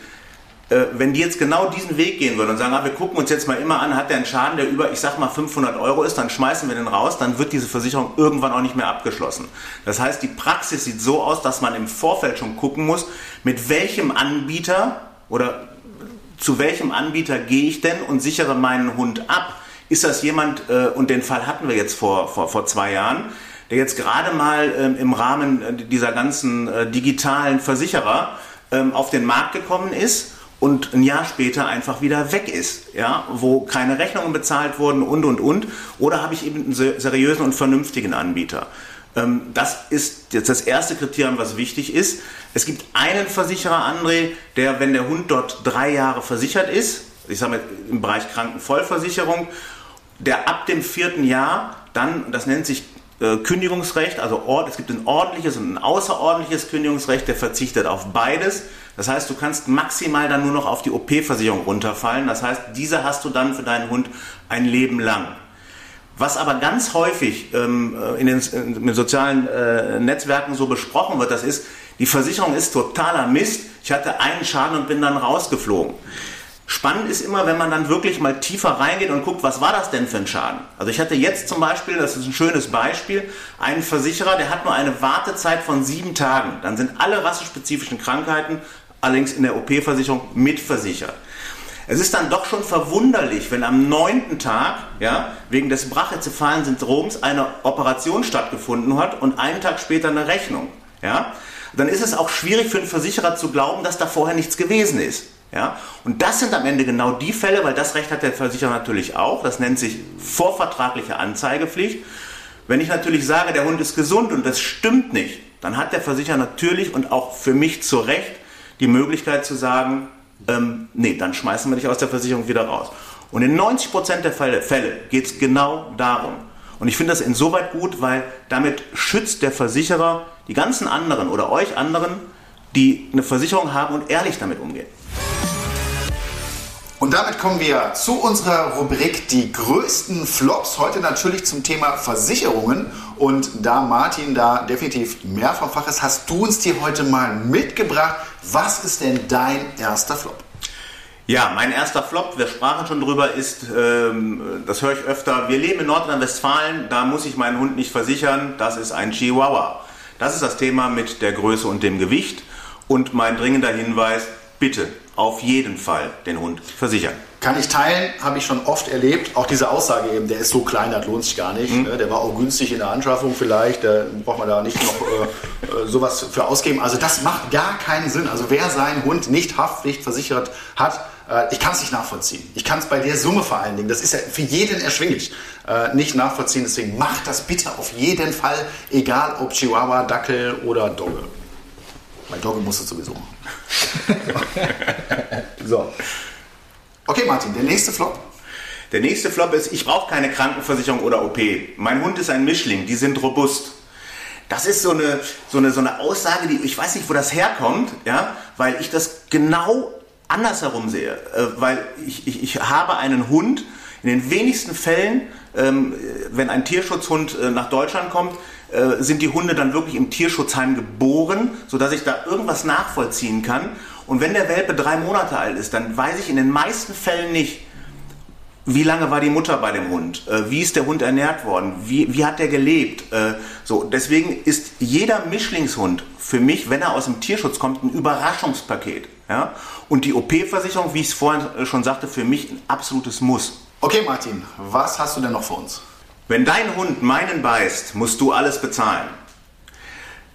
wenn die jetzt genau diesen Weg gehen würden und sagen, ah, wir gucken uns jetzt mal immer an, hat der einen Schaden, der über, ich sag mal, 500 Euro ist, dann schmeißen wir den raus, dann wird diese Versicherung irgendwann auch nicht mehr abgeschlossen. Das heißt, die Praxis sieht so aus, dass man im Vorfeld schon gucken muss, mit welchem Anbieter oder zu welchem Anbieter gehe ich denn und sichere meinen Hund ab. Ist das jemand, äh, und den Fall hatten wir jetzt vor, vor, vor zwei Jahren, der jetzt gerade mal ähm, im Rahmen äh, dieser ganzen digitalen Versicherer ähm, auf den Markt gekommen ist und ein Jahr später einfach wieder weg ist, ja, wo keine Rechnungen bezahlt wurden und und und. Oder habe ich eben einen seriösen und vernünftigen Anbieter? Ähm, das ist jetzt das erste Kriterium, was wichtig ist. Es gibt einen Versicherer, André, der, wenn der Hund dort drei Jahre versichert ist, ich sage mal im Bereich Krankenvollversicherung, der ab dem vierten Jahr dann, das nennt sich äh, Kündigungsrecht, also es gibt ein ordentliches und ein außerordentliches Kündigungsrecht, der verzichtet auf beides. Das heißt, du kannst maximal dann nur noch auf die OP-Versicherung runterfallen. Das heißt, diese hast du dann für deinen Hund ein Leben lang. Was aber ganz häufig ähm, äh, in, den, in, den, sozialen äh, Netzwerken so besprochen wird, das ist, die Versicherung ist totaler Mist. Ich hatte einen Schaden und bin dann rausgeflogen. Spannend ist immer, wenn man dann wirklich mal tiefer reingeht und guckt, was war das denn für ein Schaden? Also ich hatte jetzt zum Beispiel, das ist ein schönes Beispiel, einen Versicherer, der hat nur eine Wartezeit von sieben Tagen. Dann sind alle rassespezifischen Krankheiten allerdings in der OP-Versicherung mitversichert. Es ist dann doch schon verwunderlich, wenn am neunten Tag, ja, wegen des brachycephalen Syndroms eine Operation stattgefunden hat und einen Tag später eine Rechnung. Ja, dann ist es auch schwierig für einen Versicherer zu glauben, dass da vorher nichts gewesen ist. Ja? Und das sind am Ende genau die Fälle, weil das Recht hat der Versicherer natürlich auch, das nennt sich vorvertragliche Anzeigepflicht. Wenn ich natürlich sage, der Hund ist gesund und das stimmt nicht, dann hat der Versicherer natürlich und auch für mich zu Recht die Möglichkeit zu sagen, ähm, nee, dann schmeißen wir dich aus der Versicherung wieder raus. Und in 90% der Fälle, Fälle geht es genau darum. Und ich finde das insoweit gut, weil damit schützt der Versicherer die ganzen anderen oder euch anderen, die eine Versicherung haben und ehrlich damit umgehen. Und damit kommen wir zu unserer Rubrik Die größten Flops. Heute natürlich zum Thema Versicherungen. Und da Martin da definitiv mehr vom Fach ist, hast du uns dir heute mal mitgebracht. Was ist denn dein erster Flop? Ja, mein erster Flop, wir sprachen schon drüber, ist, ähm, das höre ich öfter, wir leben in Nordrhein-Westfalen, da muss ich meinen Hund nicht versichern, das ist ein Chihuahua. Das ist das Thema mit der Größe und dem Gewicht. Und mein dringender Hinweis, bitte auf jeden Fall den Hund versichern. Kann ich teilen, habe ich schon oft erlebt. Auch diese Aussage eben, der ist so klein, das lohnt sich gar nicht. Mhm. Der war auch günstig in der Anschaffung vielleicht, da braucht man da nicht noch äh, äh, sowas für ausgeben. Also das macht gar keinen Sinn. Also wer seinen Hund nicht haftpflichtversichert hat, äh, ich kann es nicht nachvollziehen. Ich kann es bei der Summe vor allen Dingen, das ist ja für jeden erschwinglich, äh, nicht nachvollziehen. Deswegen macht das bitte auf jeden Fall, egal ob Chihuahua, Dackel oder Dogge. Bei Dogge musst du sowieso machen. so. Okay, Martin, der nächste Flop. Der nächste Flop ist, ich brauche keine Krankenversicherung oder OP. Mein Hund ist ein Mischling, die sind robust. Das ist so eine, so eine, so eine Aussage, die ich weiß nicht, wo das herkommt, ja, weil ich das genau andersherum sehe. Äh, weil ich, ich, ich habe einen Hund, in den wenigsten Fällen, ähm, wenn ein Tierschutzhund äh, nach Deutschland kommt, äh, sind die Hunde dann wirklich im Tierschutzheim geboren, sodass ich da irgendwas nachvollziehen kann. Und wenn der Welpe drei Monate alt ist, dann weiß ich in den meisten Fällen nicht, wie lange war die Mutter bei dem Hund? Äh, wie ist der Hund ernährt worden? Wie, wie hat der gelebt? Äh, so, deswegen ist jeder Mischlingshund für mich, wenn er aus dem Tierschutz kommt, ein Überraschungspaket. Ja? Und die OP-Versicherung, wie ich es vorhin schon sagte, für mich ein absolutes Muss. Okay, Martin, was hast du denn noch für uns? Wenn dein Hund meinen beißt, musst du alles bezahlen.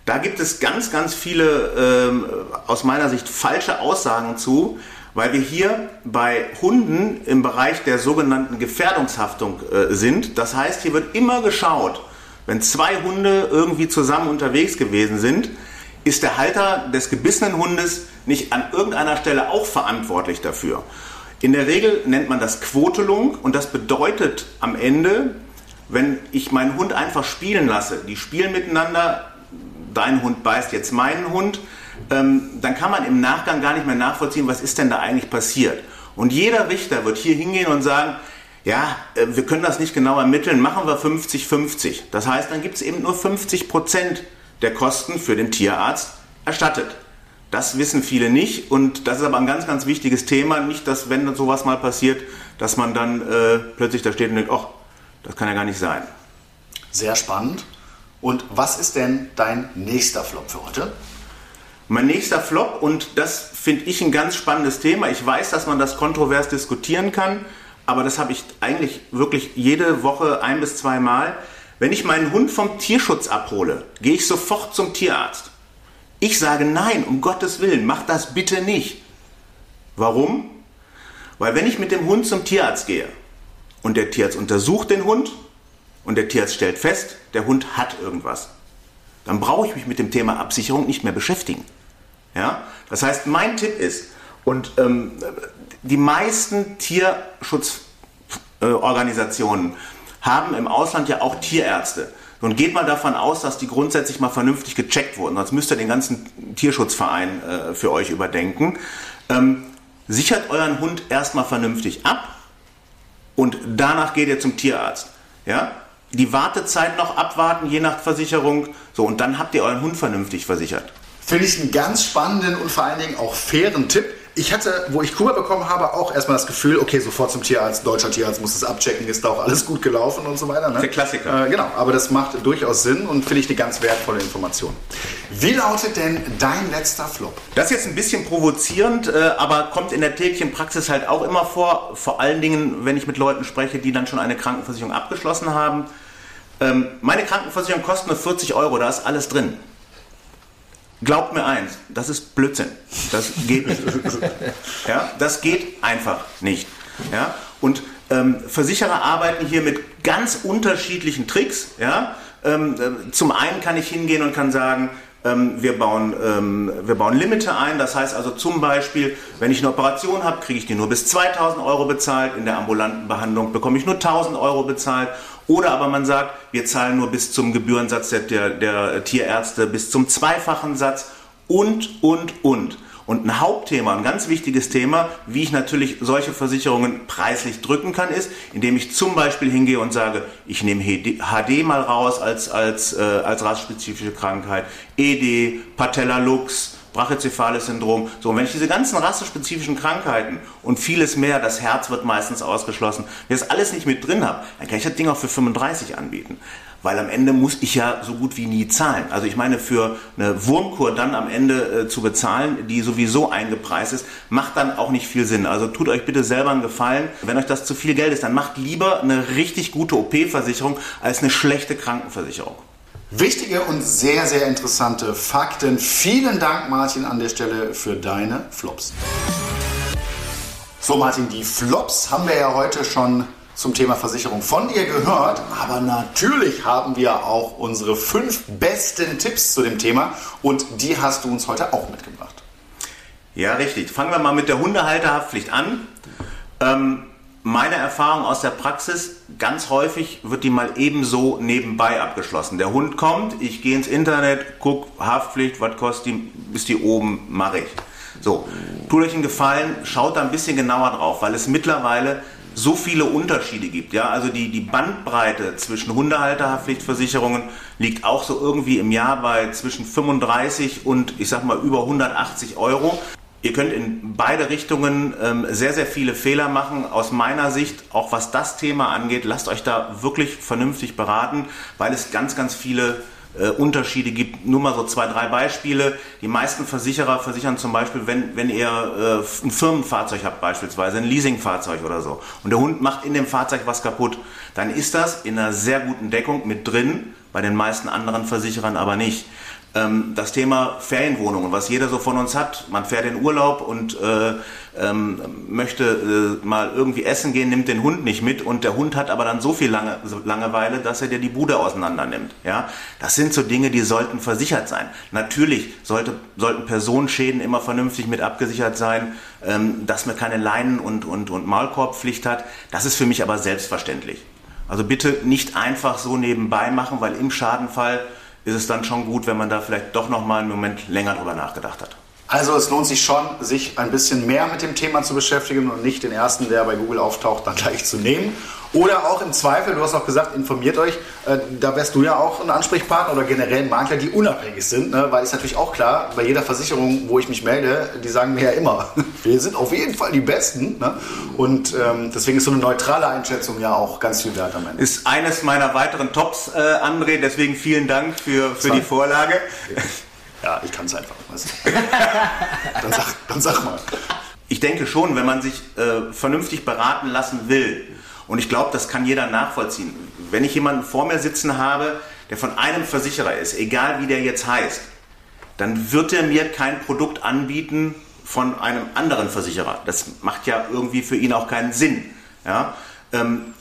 Da gibt es ganz, ganz viele ähm, aus meiner Sicht falsche Aussagen zu, weil wir hier bei Hunden im Bereich der sogenannten Gefährdungshaftung äh, sind. Das heißt, hier wird immer geschaut, wenn zwei Hunde irgendwie zusammen unterwegs gewesen sind, ist der Halter des gebissenen Hundes nicht an irgendeiner Stelle auch verantwortlich dafür. In der Regel nennt man das Quotelung und das bedeutet am Ende, wenn ich meinen Hund einfach spielen lasse, die spielen miteinander, dein Hund beißt jetzt meinen Hund, ähm, dann kann man im Nachgang gar nicht mehr nachvollziehen, was ist denn da eigentlich passiert. Und jeder Richter wird hier hingehen und sagen, ja, äh, wir können das nicht genau ermitteln, machen wir 50-50. Das heißt, dann gibt es eben nur 50 Prozent der Kosten für den Tierarzt erstattet. Das wissen viele nicht und das ist aber ein ganz, ganz wichtiges Thema. Nicht, dass wenn sowas mal passiert, dass man dann äh, plötzlich da steht und denkt, ach, das kann ja gar nicht sein. Sehr spannend. Und was ist denn dein nächster Flop für heute? Mein nächster Flop, und das finde ich ein ganz spannendes Thema. Ich weiß, dass man das kontrovers diskutieren kann, aber das habe ich eigentlich wirklich jede Woche ein bis zweimal. Wenn ich meinen Hund vom Tierschutz abhole, gehe ich sofort zum Tierarzt. Ich sage nein, um Gottes Willen, mach das bitte nicht. Warum? Weil wenn ich mit dem Hund zum Tierarzt gehe und der Tierarzt untersucht den Hund und der Tierarzt stellt fest, der Hund hat irgendwas. Dann brauche ich mich mit dem Thema Absicherung nicht mehr beschäftigen. Ja? Das heißt, mein Tipp ist, und ähm, die meisten Tierschutzorganisationen äh, haben im Ausland ja auch Tierärzte. Und geht mal davon aus, dass die grundsätzlich mal vernünftig gecheckt wurden. Sonst müsst ihr den ganzen Tierschutzverein äh, für euch überdenken. Ähm, sichert euren Hund erstmal vernünftig ab und danach geht ihr zum Tierarzt. Ja? Die Wartezeit noch abwarten, je nach Versicherung. So, und dann habt ihr euren Hund vernünftig versichert. Finde ich einen ganz spannenden und vor allen Dingen auch fairen Tipp. Ich hatte, wo ich Kuba bekommen habe, auch erstmal das Gefühl, okay, sofort zum Tierarzt, deutscher Tierarzt muss es abchecken, ist da auch alles gut gelaufen und so weiter. Ne? Der Klassiker. Äh, genau, aber das macht durchaus Sinn und finde ich eine ganz wertvolle Information. Wie lautet denn dein letzter Flop? Das ist jetzt ein bisschen provozierend, äh, aber kommt in der täglichen Praxis halt auch immer vor. Vor allen Dingen, wenn ich mit Leuten spreche, die dann schon eine Krankenversicherung abgeschlossen haben. Ähm, meine Krankenversicherung kostet nur 40 Euro, da ist alles drin. Glaubt mir eins, das ist Blödsinn. Das geht nicht. Ja, das geht einfach nicht. Ja, und ähm, Versicherer arbeiten hier mit ganz unterschiedlichen Tricks. Ja, ähm, äh, zum einen kann ich hingehen und kann sagen, Ähm, wir, bauen, ähm, wir bauen Limite ein, das heißt also zum Beispiel, wenn ich eine Operation habe, kriege ich die nur bis 2000 Euro bezahlt, in der ambulanten Behandlung bekomme ich nur 1000 Euro bezahlt. Oder aber man sagt, wir zahlen nur bis zum Gebührensatz der, der, der Tierärzte, bis zum zweifachen Satz und, und, und. Und ein Hauptthema, ein ganz wichtiges Thema, wie ich natürlich solche Versicherungen preislich drücken kann, ist, indem ich zum Beispiel hingehe und sage, ich nehme HD mal raus als, als, äh, als rassspezifische Krankheit, ED, Patella Lux, Brachycephales Syndrom. So, und wenn ich diese ganzen rassespezifischen Krankheiten und vieles mehr, das Herz wird meistens ausgeschlossen, wenn ich das alles nicht mit drin habe, dann kann ich das Ding auch für 35 anbieten weil am Ende muss ich ja so gut wie nie zahlen. Also ich meine, für eine Wurmkur dann am Ende äh, zu bezahlen, die sowieso eingepreist ist, macht dann auch nicht viel Sinn. Also tut euch bitte selber einen Gefallen. Wenn euch das zu viel Geld ist, dann macht lieber eine richtig gute OP-Versicherung als eine schlechte Krankenversicherung. Wichtige und sehr, sehr interessante Fakten. Vielen Dank, Martin, an der Stelle für deine Flops. So, Martin, die Flops haben wir ja heute schon zum Thema Versicherung von dir gehört, aber natürlich haben wir auch unsere fünf besten Tipps zu dem Thema und die hast du uns heute auch mitgebracht. Ja, richtig. Fangen wir mal mit der Hundehalterhaftpflicht an. Ähm, meine Erfahrung aus der Praxis, ganz häufig wird die mal ebenso nebenbei abgeschlossen. Der Hund kommt, ich gehe ins Internet, gucke Haftpflicht, was kostet die, bis die oben, mache ich. So, tut euch einen Gefallen, schaut da ein bisschen genauer drauf, weil es mittlerweile so viele Unterschiede gibt. Ja, also die, die Bandbreite zwischen Hundehalterhaftpflichtversicherungen liegt auch so irgendwie im Jahr bei zwischen 35 und ich sag mal über 180 Euro. Ihr könnt in beide Richtungen ähm, sehr, sehr viele Fehler machen. Aus meiner Sicht, auch was das Thema angeht, lasst euch da wirklich vernünftig beraten, weil es ganz, ganz viele äh, Unterschiede gibt. Nur mal so zwei, drei Beispiele. Die meisten Versicherer versichern zum Beispiel, wenn, wenn ihr äh, ein Firmenfahrzeug habt beispielsweise, ein Leasingfahrzeug oder so, und der Hund macht in dem Fahrzeug was kaputt, dann ist das in einer sehr guten Deckung mit drin, bei den meisten anderen Versicherern aber nicht das Thema Ferienwohnungen, was jeder so von uns hat. Man fährt in Urlaub und äh, ähm, möchte äh, mal irgendwie essen gehen, nimmt den Hund nicht mit und der Hund hat aber dann so viel Lange, Langeweile, dass er dir die Bude auseinander nimmt. Ja? Das sind so Dinge, die sollten versichert sein. Natürlich sollte, sollten Personenschäden immer vernünftig mit abgesichert sein, ähm, dass man keine Leinen- und, und, und Maulkorbpflicht hat. Das ist für mich aber selbstverständlich. Also bitte nicht einfach so nebenbei machen, weil im Schadenfall ist es dann schon gut, wenn man da vielleicht doch noch mal einen Moment länger drüber nachgedacht hat. Also es lohnt sich schon, sich ein bisschen mehr mit dem Thema zu beschäftigen und nicht den ersten, der bei Google auftaucht, dann gleich zu nehmen. Oder auch im Zweifel, du hast auch gesagt, informiert euch, äh, da wärst du ja auch ein Ansprechpartner oder generell ein Makler, die unabhängig sind, ne? weil ist natürlich auch klar, bei jeder Versicherung, wo ich mich melde, die sagen mir ja immer, wir sind auf jeden Fall die Besten. Ne? Und ähm, deswegen ist so eine neutrale Einschätzung ja auch ganz viel wert am Ende. Ist eines meiner weiteren Tops, äh, André, deswegen vielen Dank für, für die Vorlage. Ja, ich kann es einfach. Dann, sag, dann sag mal. Ich denke schon, wenn man sich äh, vernünftig beraten lassen will, und ich glaube, das kann jeder nachvollziehen, wenn ich jemanden vor mir sitzen habe, der von einem Versicherer ist, egal wie der jetzt heißt, dann wird er mir kein Produkt anbieten von einem anderen Versicherer. Das macht ja irgendwie für ihn auch keinen Sinn. Ja? Ähm,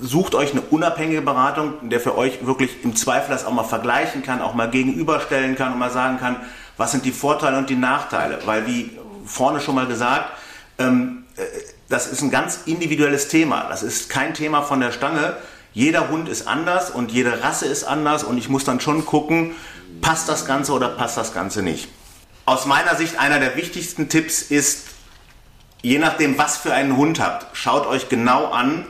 sucht euch eine unabhängige Beratung, der für euch wirklich im Zweifel das auch mal vergleichen kann, auch mal gegenüberstellen kann und mal sagen kann, was sind die Vorteile und die Nachteile. Weil wie vorne schon mal gesagt, ähm, äh, das ist ein ganz individuelles Thema. Das ist kein Thema von der Stange. Jeder Hund ist anders und jede Rasse ist anders und ich muss dann schon gucken, passt das Ganze oder passt das Ganze nicht. Aus meiner Sicht einer der wichtigsten Tipps ist, je nachdem, was für einen Hund habt, schaut euch genau an,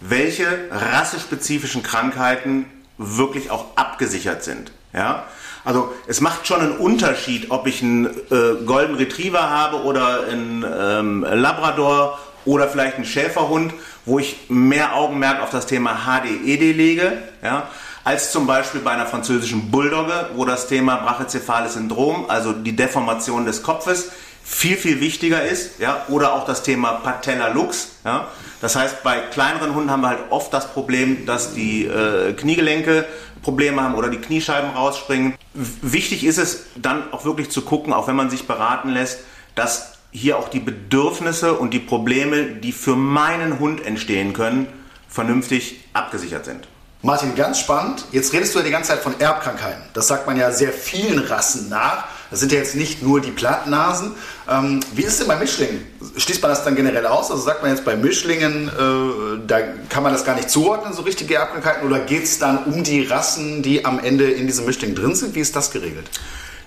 welche rassespezifischen Krankheiten wirklich auch abgesichert sind. Ja? Also es macht schon einen Unterschied, ob ich einen äh, Golden Retriever habe oder einen ähm, Labrador oder vielleicht einen Schäferhund, wo ich mehr Augenmerk auf das Thema HDED lege, ja, als zum Beispiel bei einer französischen Bulldogge, wo das Thema brachycephales Syndrom, also die Deformation des Kopfes, viel, viel wichtiger ist, ja, oder auch das Thema Patella Lux, ja. Das heißt, bei kleineren Hunden haben wir halt oft das Problem, dass die äh, Kniegelenke Probleme haben oder die Kniescheiben rausspringen. Wichtig ist es dann auch wirklich zu gucken, auch wenn man sich beraten lässt, dass hier auch die Bedürfnisse und die Probleme, die für meinen Hund entstehen können, vernünftig abgesichert sind. Martin, ganz spannend. Jetzt redest du ja die ganze Zeit von Erbkrankheiten. Das sagt man ja sehr vielen Rassen nach. Das sind ja jetzt nicht nur die Plattnasen. Ähm, wie ist denn bei Mischlingen? Schließt man das dann generell aus? Also sagt man jetzt bei Mischlingen, äh, da kann man das gar nicht zuordnen, so richtige Erbkrankheiten? Oder geht es dann um die Rassen, die am Ende in diesem Mischling drin sind? Wie ist das geregelt?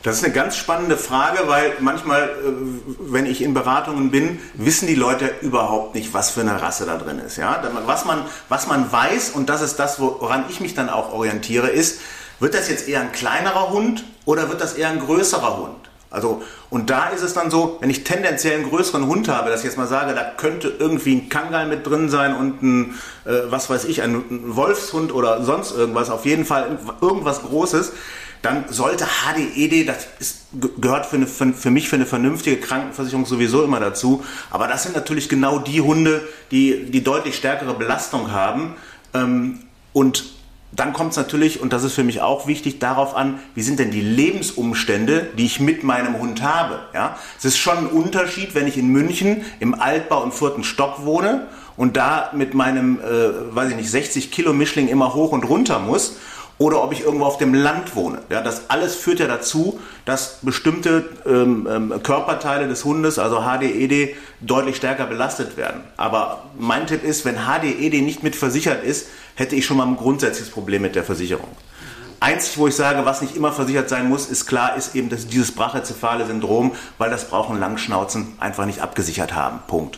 Das ist eine ganz spannende Frage, weil manchmal, äh, wenn ich in Beratungen bin, wissen die Leute überhaupt nicht, was für eine Rasse da drin ist. Ja? Was, man, was man weiß, und das ist das, woran ich mich dann auch orientiere, ist, wird das jetzt eher ein kleinerer Hund oder wird das eher ein größerer Hund? Also, und da ist es dann so, wenn ich tendenziell einen größeren Hund habe, dass ich jetzt mal sage, da könnte irgendwie ein Kangal mit drin sein und ein, äh, was weiß ich, ein, ein Wolfshund oder sonst irgendwas, auf jeden Fall irgendwas Großes, dann sollte HDED, das ist, gehört für, eine, für, für, mich für eine vernünftige Krankenversicherung sowieso immer dazu. Aber das sind natürlich genau die Hunde, die die deutlich stärkere Belastung haben. Ähm, und dann kommt es natürlich, und das ist für mich auch wichtig, darauf an, wie sind denn die Lebensumstände, die ich mit meinem Hund habe. Ja? Es ist schon ein Unterschied, wenn ich in München im Altbau im vierten Stock wohne und da mit meinem, äh, weiß ich nicht, 60 Kilo Mischling immer hoch und runter muss oder ob ich irgendwo auf dem Land wohne. Ja, das alles führt ja dazu, dass bestimmte ähm, ähm, Körperteile des Hundes, also HDED, deutlich stärker belastet werden. Aber mein Tipp ist, wenn HDED nicht mit versichert ist, hätte ich schon mal ein grundsätzliches Problem mit der Versicherung. Einzig, wo ich sage, was nicht immer versichert sein muss, ist klar, ist eben das, dieses brachycephale Syndrom, weil das brauchen Langschnauzen einfach nicht abgesichert haben. Punkt.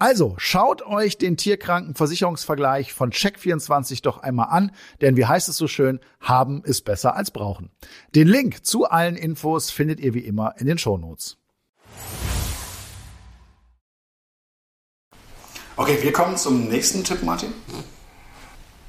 Also schaut euch den Tierkrankenversicherungsvergleich von Check24 doch einmal an, denn wie heißt es so schön, haben ist besser als brauchen. Den Link zu allen Infos findet ihr wie immer in den Shownotes. Okay, wir kommen zum nächsten Tipp, Martin.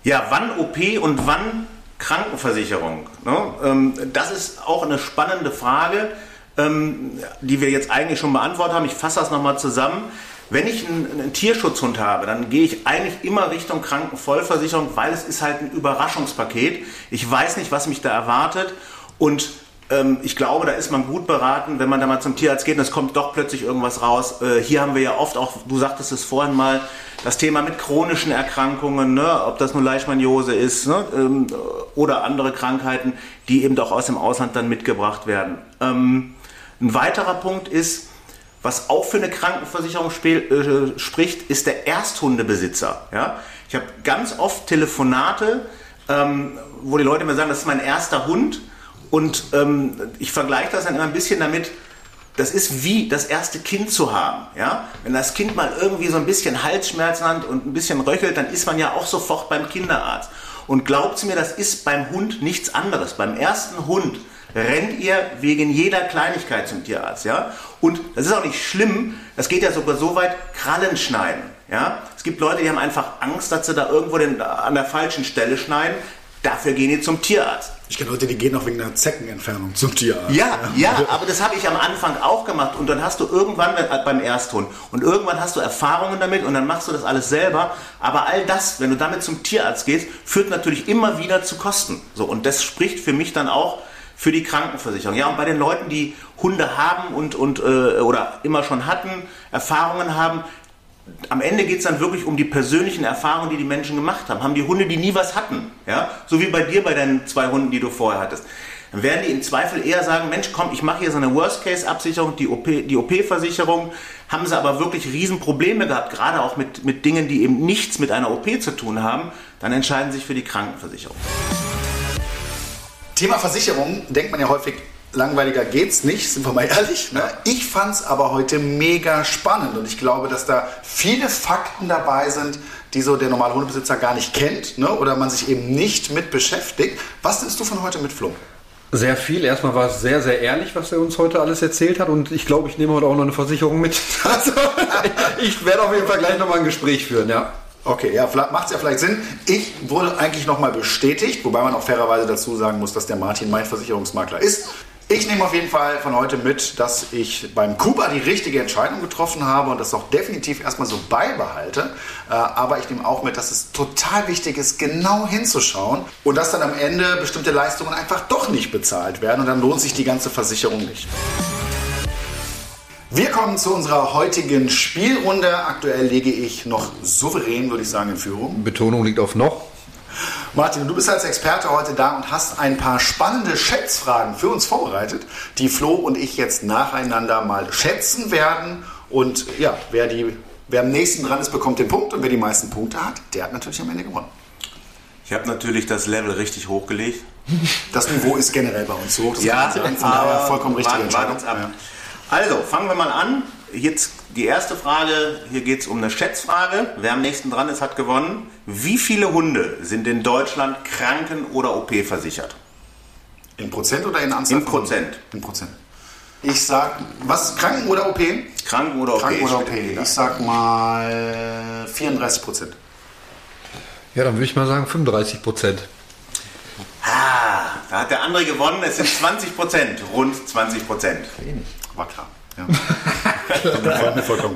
Ja, wann OP und wann Krankenversicherung? Ne? Ähm, das ist auch eine spannende Frage, ähm, die wir jetzt eigentlich schon beantwortet haben. Ich fasse das nochmal zusammen. Wenn ich einen, einen, Tierschutzhund habe, dann gehe ich eigentlich immer Richtung Krankenvollversicherung, weil es ist halt ein Überraschungspaket. Ich weiß nicht, was mich da erwartet und ähm, ich glaube, da ist man gut beraten, wenn man da mal zum Tierarzt geht und es kommt doch plötzlich irgendwas raus. Äh, hier haben wir ja oft auch, du sagtest es vorhin mal, das Thema mit chronischen Erkrankungen, ne, ob das nur Leishmaniose ist ne, ähm, oder andere Krankheiten, die eben doch aus dem Ausland dann mitgebracht werden. Ähm, ein weiterer Punkt ist, was auch für eine Krankenversicherung äh, spricht, ist der Ersthundebesitzer. Ja? Ich habe ganz oft Telefonate, ähm, wo die Leute mir sagen, das ist mein erster Hund. Und ähm, ich vergleiche das dann immer ein bisschen damit, das ist wie das erste Kind zu haben. Ja? Wenn das Kind mal irgendwie so ein bisschen Halsschmerzen hat und ein bisschen röchelt, dann ist man ja auch sofort beim Kinderarzt. Und glaubt mir, das ist beim Hund nichts anderes. Beim ersten Hund rennt ihr wegen jeder Kleinigkeit zum Tierarzt, ja? Und das ist auch nicht schlimm, das geht ja sogar so weit, Krallen schneiden, ja? Es gibt Leute, die haben einfach Angst, dass sie da irgendwo den, an der falschen Stelle schneiden, dafür gehen die zum Tierarzt. Ich kenne Leute, die gehen auch wegen einer Zeckenentfernung zum Tierarzt. Ja, ja, aber das habe ich am Anfang auch gemacht und dann hast du irgendwann beim Ersthund und irgendwann hast du Erfahrungen damit und dann machst du das alles selber. Aber all das, wenn du damit zum Tierarzt gehst, führt natürlich immer wieder zu Kosten. So und das spricht für mich dann auch für die Krankenversicherung. Ja, und bei den Leuten, die Hunde haben und, und äh, oder immer schon hatten, Erfahrungen haben, am Ende geht es dann wirklich um die persönlichen Erfahrungen, die die Menschen gemacht haben. Haben die Hunde, die nie was hatten, ja, so wie bei dir bei deinen zwei Hunden, die du vorher hattest, dann werden die im Zweifel eher sagen, Mensch, komm, ich mache hier so eine Worst-Case-Absicherung, die OP, die OP-Versicherung, haben sie aber wirklich Riesenprobleme gehabt, gerade auch mit, mit Dingen, die eben nichts mit einer OP zu tun haben, dann entscheiden sie sich für die Krankenversicherung. Thema Versicherung denkt man ja häufig, langweiliger geht's nicht, sind wir mal ehrlich. Ne? Ich fand's aber heute mega spannend und ich glaube, dass da viele Fakten dabei sind, die so der normale Hundebesitzer gar nicht kennt ne? oder man sich eben nicht mit beschäftigt. Was nimmst du von heute mit, Flo? Sehr viel. Erstmal war es sehr, sehr ehrlich, was er uns heute alles erzählt hat. Und ich glaube, ich nehme heute auch noch eine Versicherung mit. Also, ich werde auf jeden Fall gleich nochmal ein Gespräch führen, ja. Okay, ja, macht es ja vielleicht Sinn. Ich wurde eigentlich nochmal bestätigt, wobei man auch fairerweise dazu sagen muss, dass der Martin mein Versicherungsmakler ist. Ich nehme auf jeden Fall von heute mit, dass ich beim Kuba die richtige Entscheidung getroffen habe und das auch definitiv erstmal so beibehalte. Äh, aber ich nehme auch mit, dass es total wichtig ist, genau hinzuschauen und dass dann am Ende bestimmte Leistungen einfach doch nicht bezahlt werden und dann lohnt sich die ganze Versicherung nicht. Wir kommen zu unserer heutigen Spielrunde. Aktuell lege ich noch souverän, würde ich sagen, in Führung. Betonung liegt auf noch. Martin, du bist als Experte heute da und hast ein paar spannende Schätzfragen für uns vorbereitet, die Flo und ich jetzt nacheinander mal schätzen werden. Und ja, wer, die, wer am nächsten dran ist, bekommt den Punkt und wer die meisten Punkte hat, der hat natürlich am Ende gewonnen. Ich habe natürlich das Level richtig hochgelegt. Das Niveau ist generell bei uns so. Das ja, sagen. Von daher vollkommen richtige Entscheidung. Ja. Also, fangen wir mal an. Jetzt die erste Frage, hier geht es um eine Schätzfrage. Wer am nächsten dran ist, hat gewonnen. Wie viele Hunde sind in Deutschland kranken- oder OP-versichert? In Prozent oder in Anzahl? In Prozent. In Prozent. Ich sag, was, Kranken oder OP? Kranken oder OP. Kranken oder OP. Ich sag mal 34 Prozent. Ja, dann würde ich mal sagen 35 Prozent. Ah, da hat der andere gewonnen. Es sind 20 Prozent, rund 20 Prozent. Wenig. War klar. Ja.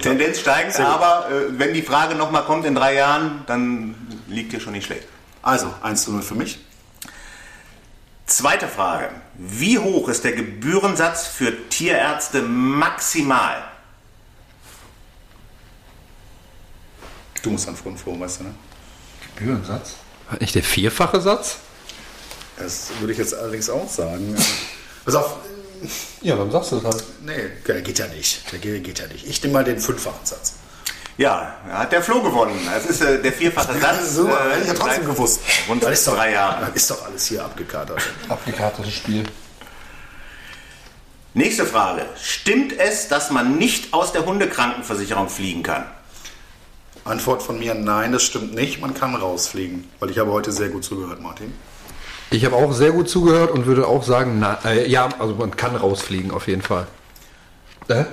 Tendenz steigend, aber äh, wenn die Frage nochmal kommt in drei Jahren, dann liegt ihr schon nicht schlecht. Also 1 zu 0 für mich. Zweite Frage. Wie hoch ist der Gebührensatz für Tierärzte maximal? Du musst an Front Flo, weißt du, ne? Gebührensatz? Hat nicht der vierfache Satz? Das würde ich jetzt allerdings auch sagen. Pass auf, ja, dann sagst du es halt. Nee, der geht ja nicht. Der geht ja nicht. Ich nehme mal den fünffachen Satz. Ja, hat der Flo gewonnen. Das ist äh, der vierfache Satz. so, äh, ich habe trotzdem gewusst. Rund das ist doch, drei Jahre. Ist doch alles hier abgekatert. Abgekartetes Spiel. Nächste Frage. Stimmt es, dass man nicht aus der Hundekrankenversicherung fliegen kann? Antwort von mir, nein, das stimmt nicht. Man kann rausfliegen. Weil ich habe heute sehr gut zugehört, Martin. Ich habe auch sehr gut zugehört und würde auch sagen, na, äh, ja, also man kann rausfliegen auf jeden Fall. Äh?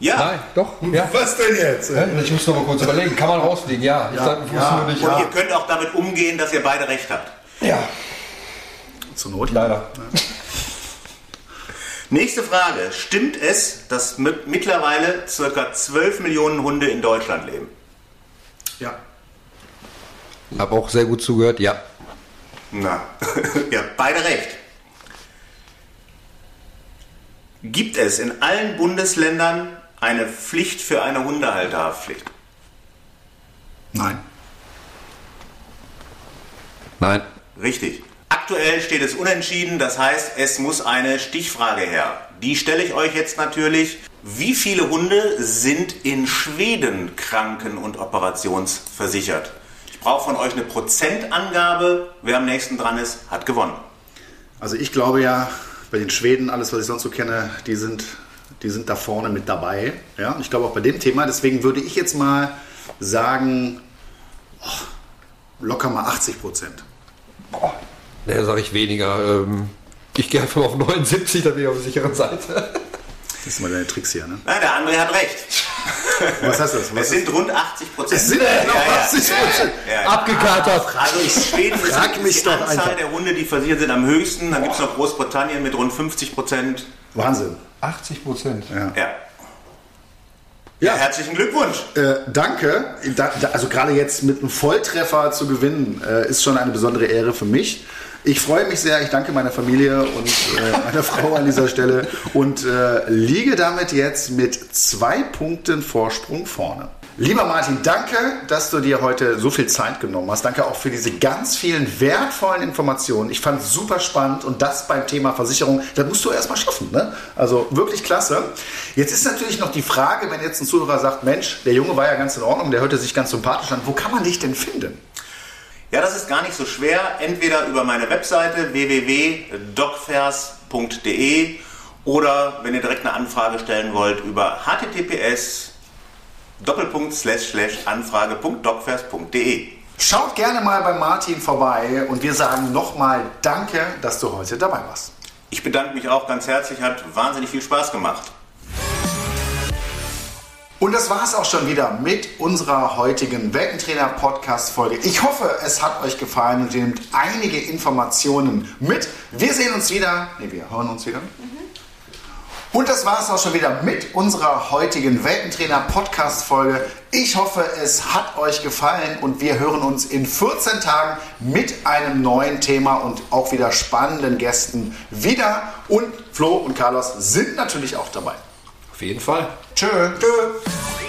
Ja. Nein, doch. Ja. Was denn jetzt? Ich muss noch mal kurz überlegen. Kann man rausfliegen? Ja. Ich sag, ja. Nicht, und ihr könnt auch damit umgehen, dass ihr beide recht habt. Ja. Zur Not. Leider. Nächste Frage. Stimmt es, dass mittlerweile ca. 12 Millionen Hunde in Deutschland leben? Ja. Hab auch sehr gut zugehört, ja. Na, ihr habt beide recht. Gibt es in allen Bundesländern eine Pflicht für eine Hundehalterhaftpflicht? Nein. Nein. Richtig. Aktuell steht es unentschieden, das heißt, es muss eine Stichfrage her. Die stelle ich euch jetzt natürlich. Wie viele Hunde sind in Schweden kranken- und operationsversichert? Ich brauche von euch eine Prozentangabe. Wer am nächsten dran ist, hat gewonnen. Also ich glaube ja, bei den Schweden, alles was ich sonst so kenne, die sind, die sind da vorne mit dabei. Ja? Und ich glaube auch bei dem Thema, deswegen würde ich jetzt mal sagen, oh, locker mal 80 Prozent. Boah, ne, sage ich weniger. Ähm, ich gehe einfach auf 79, dann bin ich auf der sicheren Seite. Das sind mal deine Tricks hier, ne? Nein, der andere hat recht. Was heißt das? Was es sind rund 80 Prozent. Es sind genau 80 Prozent. Abgekatert. Also in Schweden ist Frag mich die doch Anzahl einfach. der Hunde, die versichert sind, am höchsten. Dann gibt es noch Großbritannien mit rund 50 Prozent. Wahnsinn. 80 Prozent. Ja. Ja. Ja. Herzlichen Glückwunsch. Äh, danke. Da, da, also gerade jetzt mit einem Volltreffer zu gewinnen, äh, ist schon eine besondere Ehre für mich. Ich freue mich sehr. Ich danke meiner Familie und äh, meiner Frau an dieser Stelle und äh, liege damit jetzt mit zwei Punkten Vorsprung vorne. Lieber Martin, danke, dass du dir heute so viel Zeit genommen hast. Danke auch für diese ganz vielen wertvollen Informationen. Ich fand es super spannend und das beim Thema Versicherung, das musst du erstmal schaffen. Ne? Also wirklich klasse. Jetzt ist natürlich noch die Frage, wenn jetzt ein Zuhörer sagt, Mensch, der Junge war ja ganz in Ordnung, der hörte sich ganz sympathisch an. Wo kann man dich denn finden? Ja, das ist gar nicht so schwer. Entweder über meine Webseite www.docfers.de oder wenn ihr direkt eine Anfrage stellen wollt, über https anfrage.docfers.de. Schaut gerne mal bei Martin vorbei und wir sagen nochmal Danke, dass du heute dabei warst. Ich bedanke mich auch ganz herzlich, hat wahnsinnig viel Spaß gemacht. Und das war es auch schon wieder mit unserer heutigen Weltentrainer-Podcast-Folge. Ich hoffe, es hat euch gefallen und ihr nehmt einige Informationen mit. Wir sehen uns wieder. Ne, wir hören uns wieder. Und das war es auch schon wieder mit unserer heutigen Weltentrainer-Podcast-Folge. Ich hoffe, es hat euch gefallen und wir hören uns in 14 Tagen mit einem neuen Thema und auch wieder spannenden Gästen wieder. Und Flo und Carlos sind natürlich auch dabei. Auf jeden Fall. Tschö. Tschö.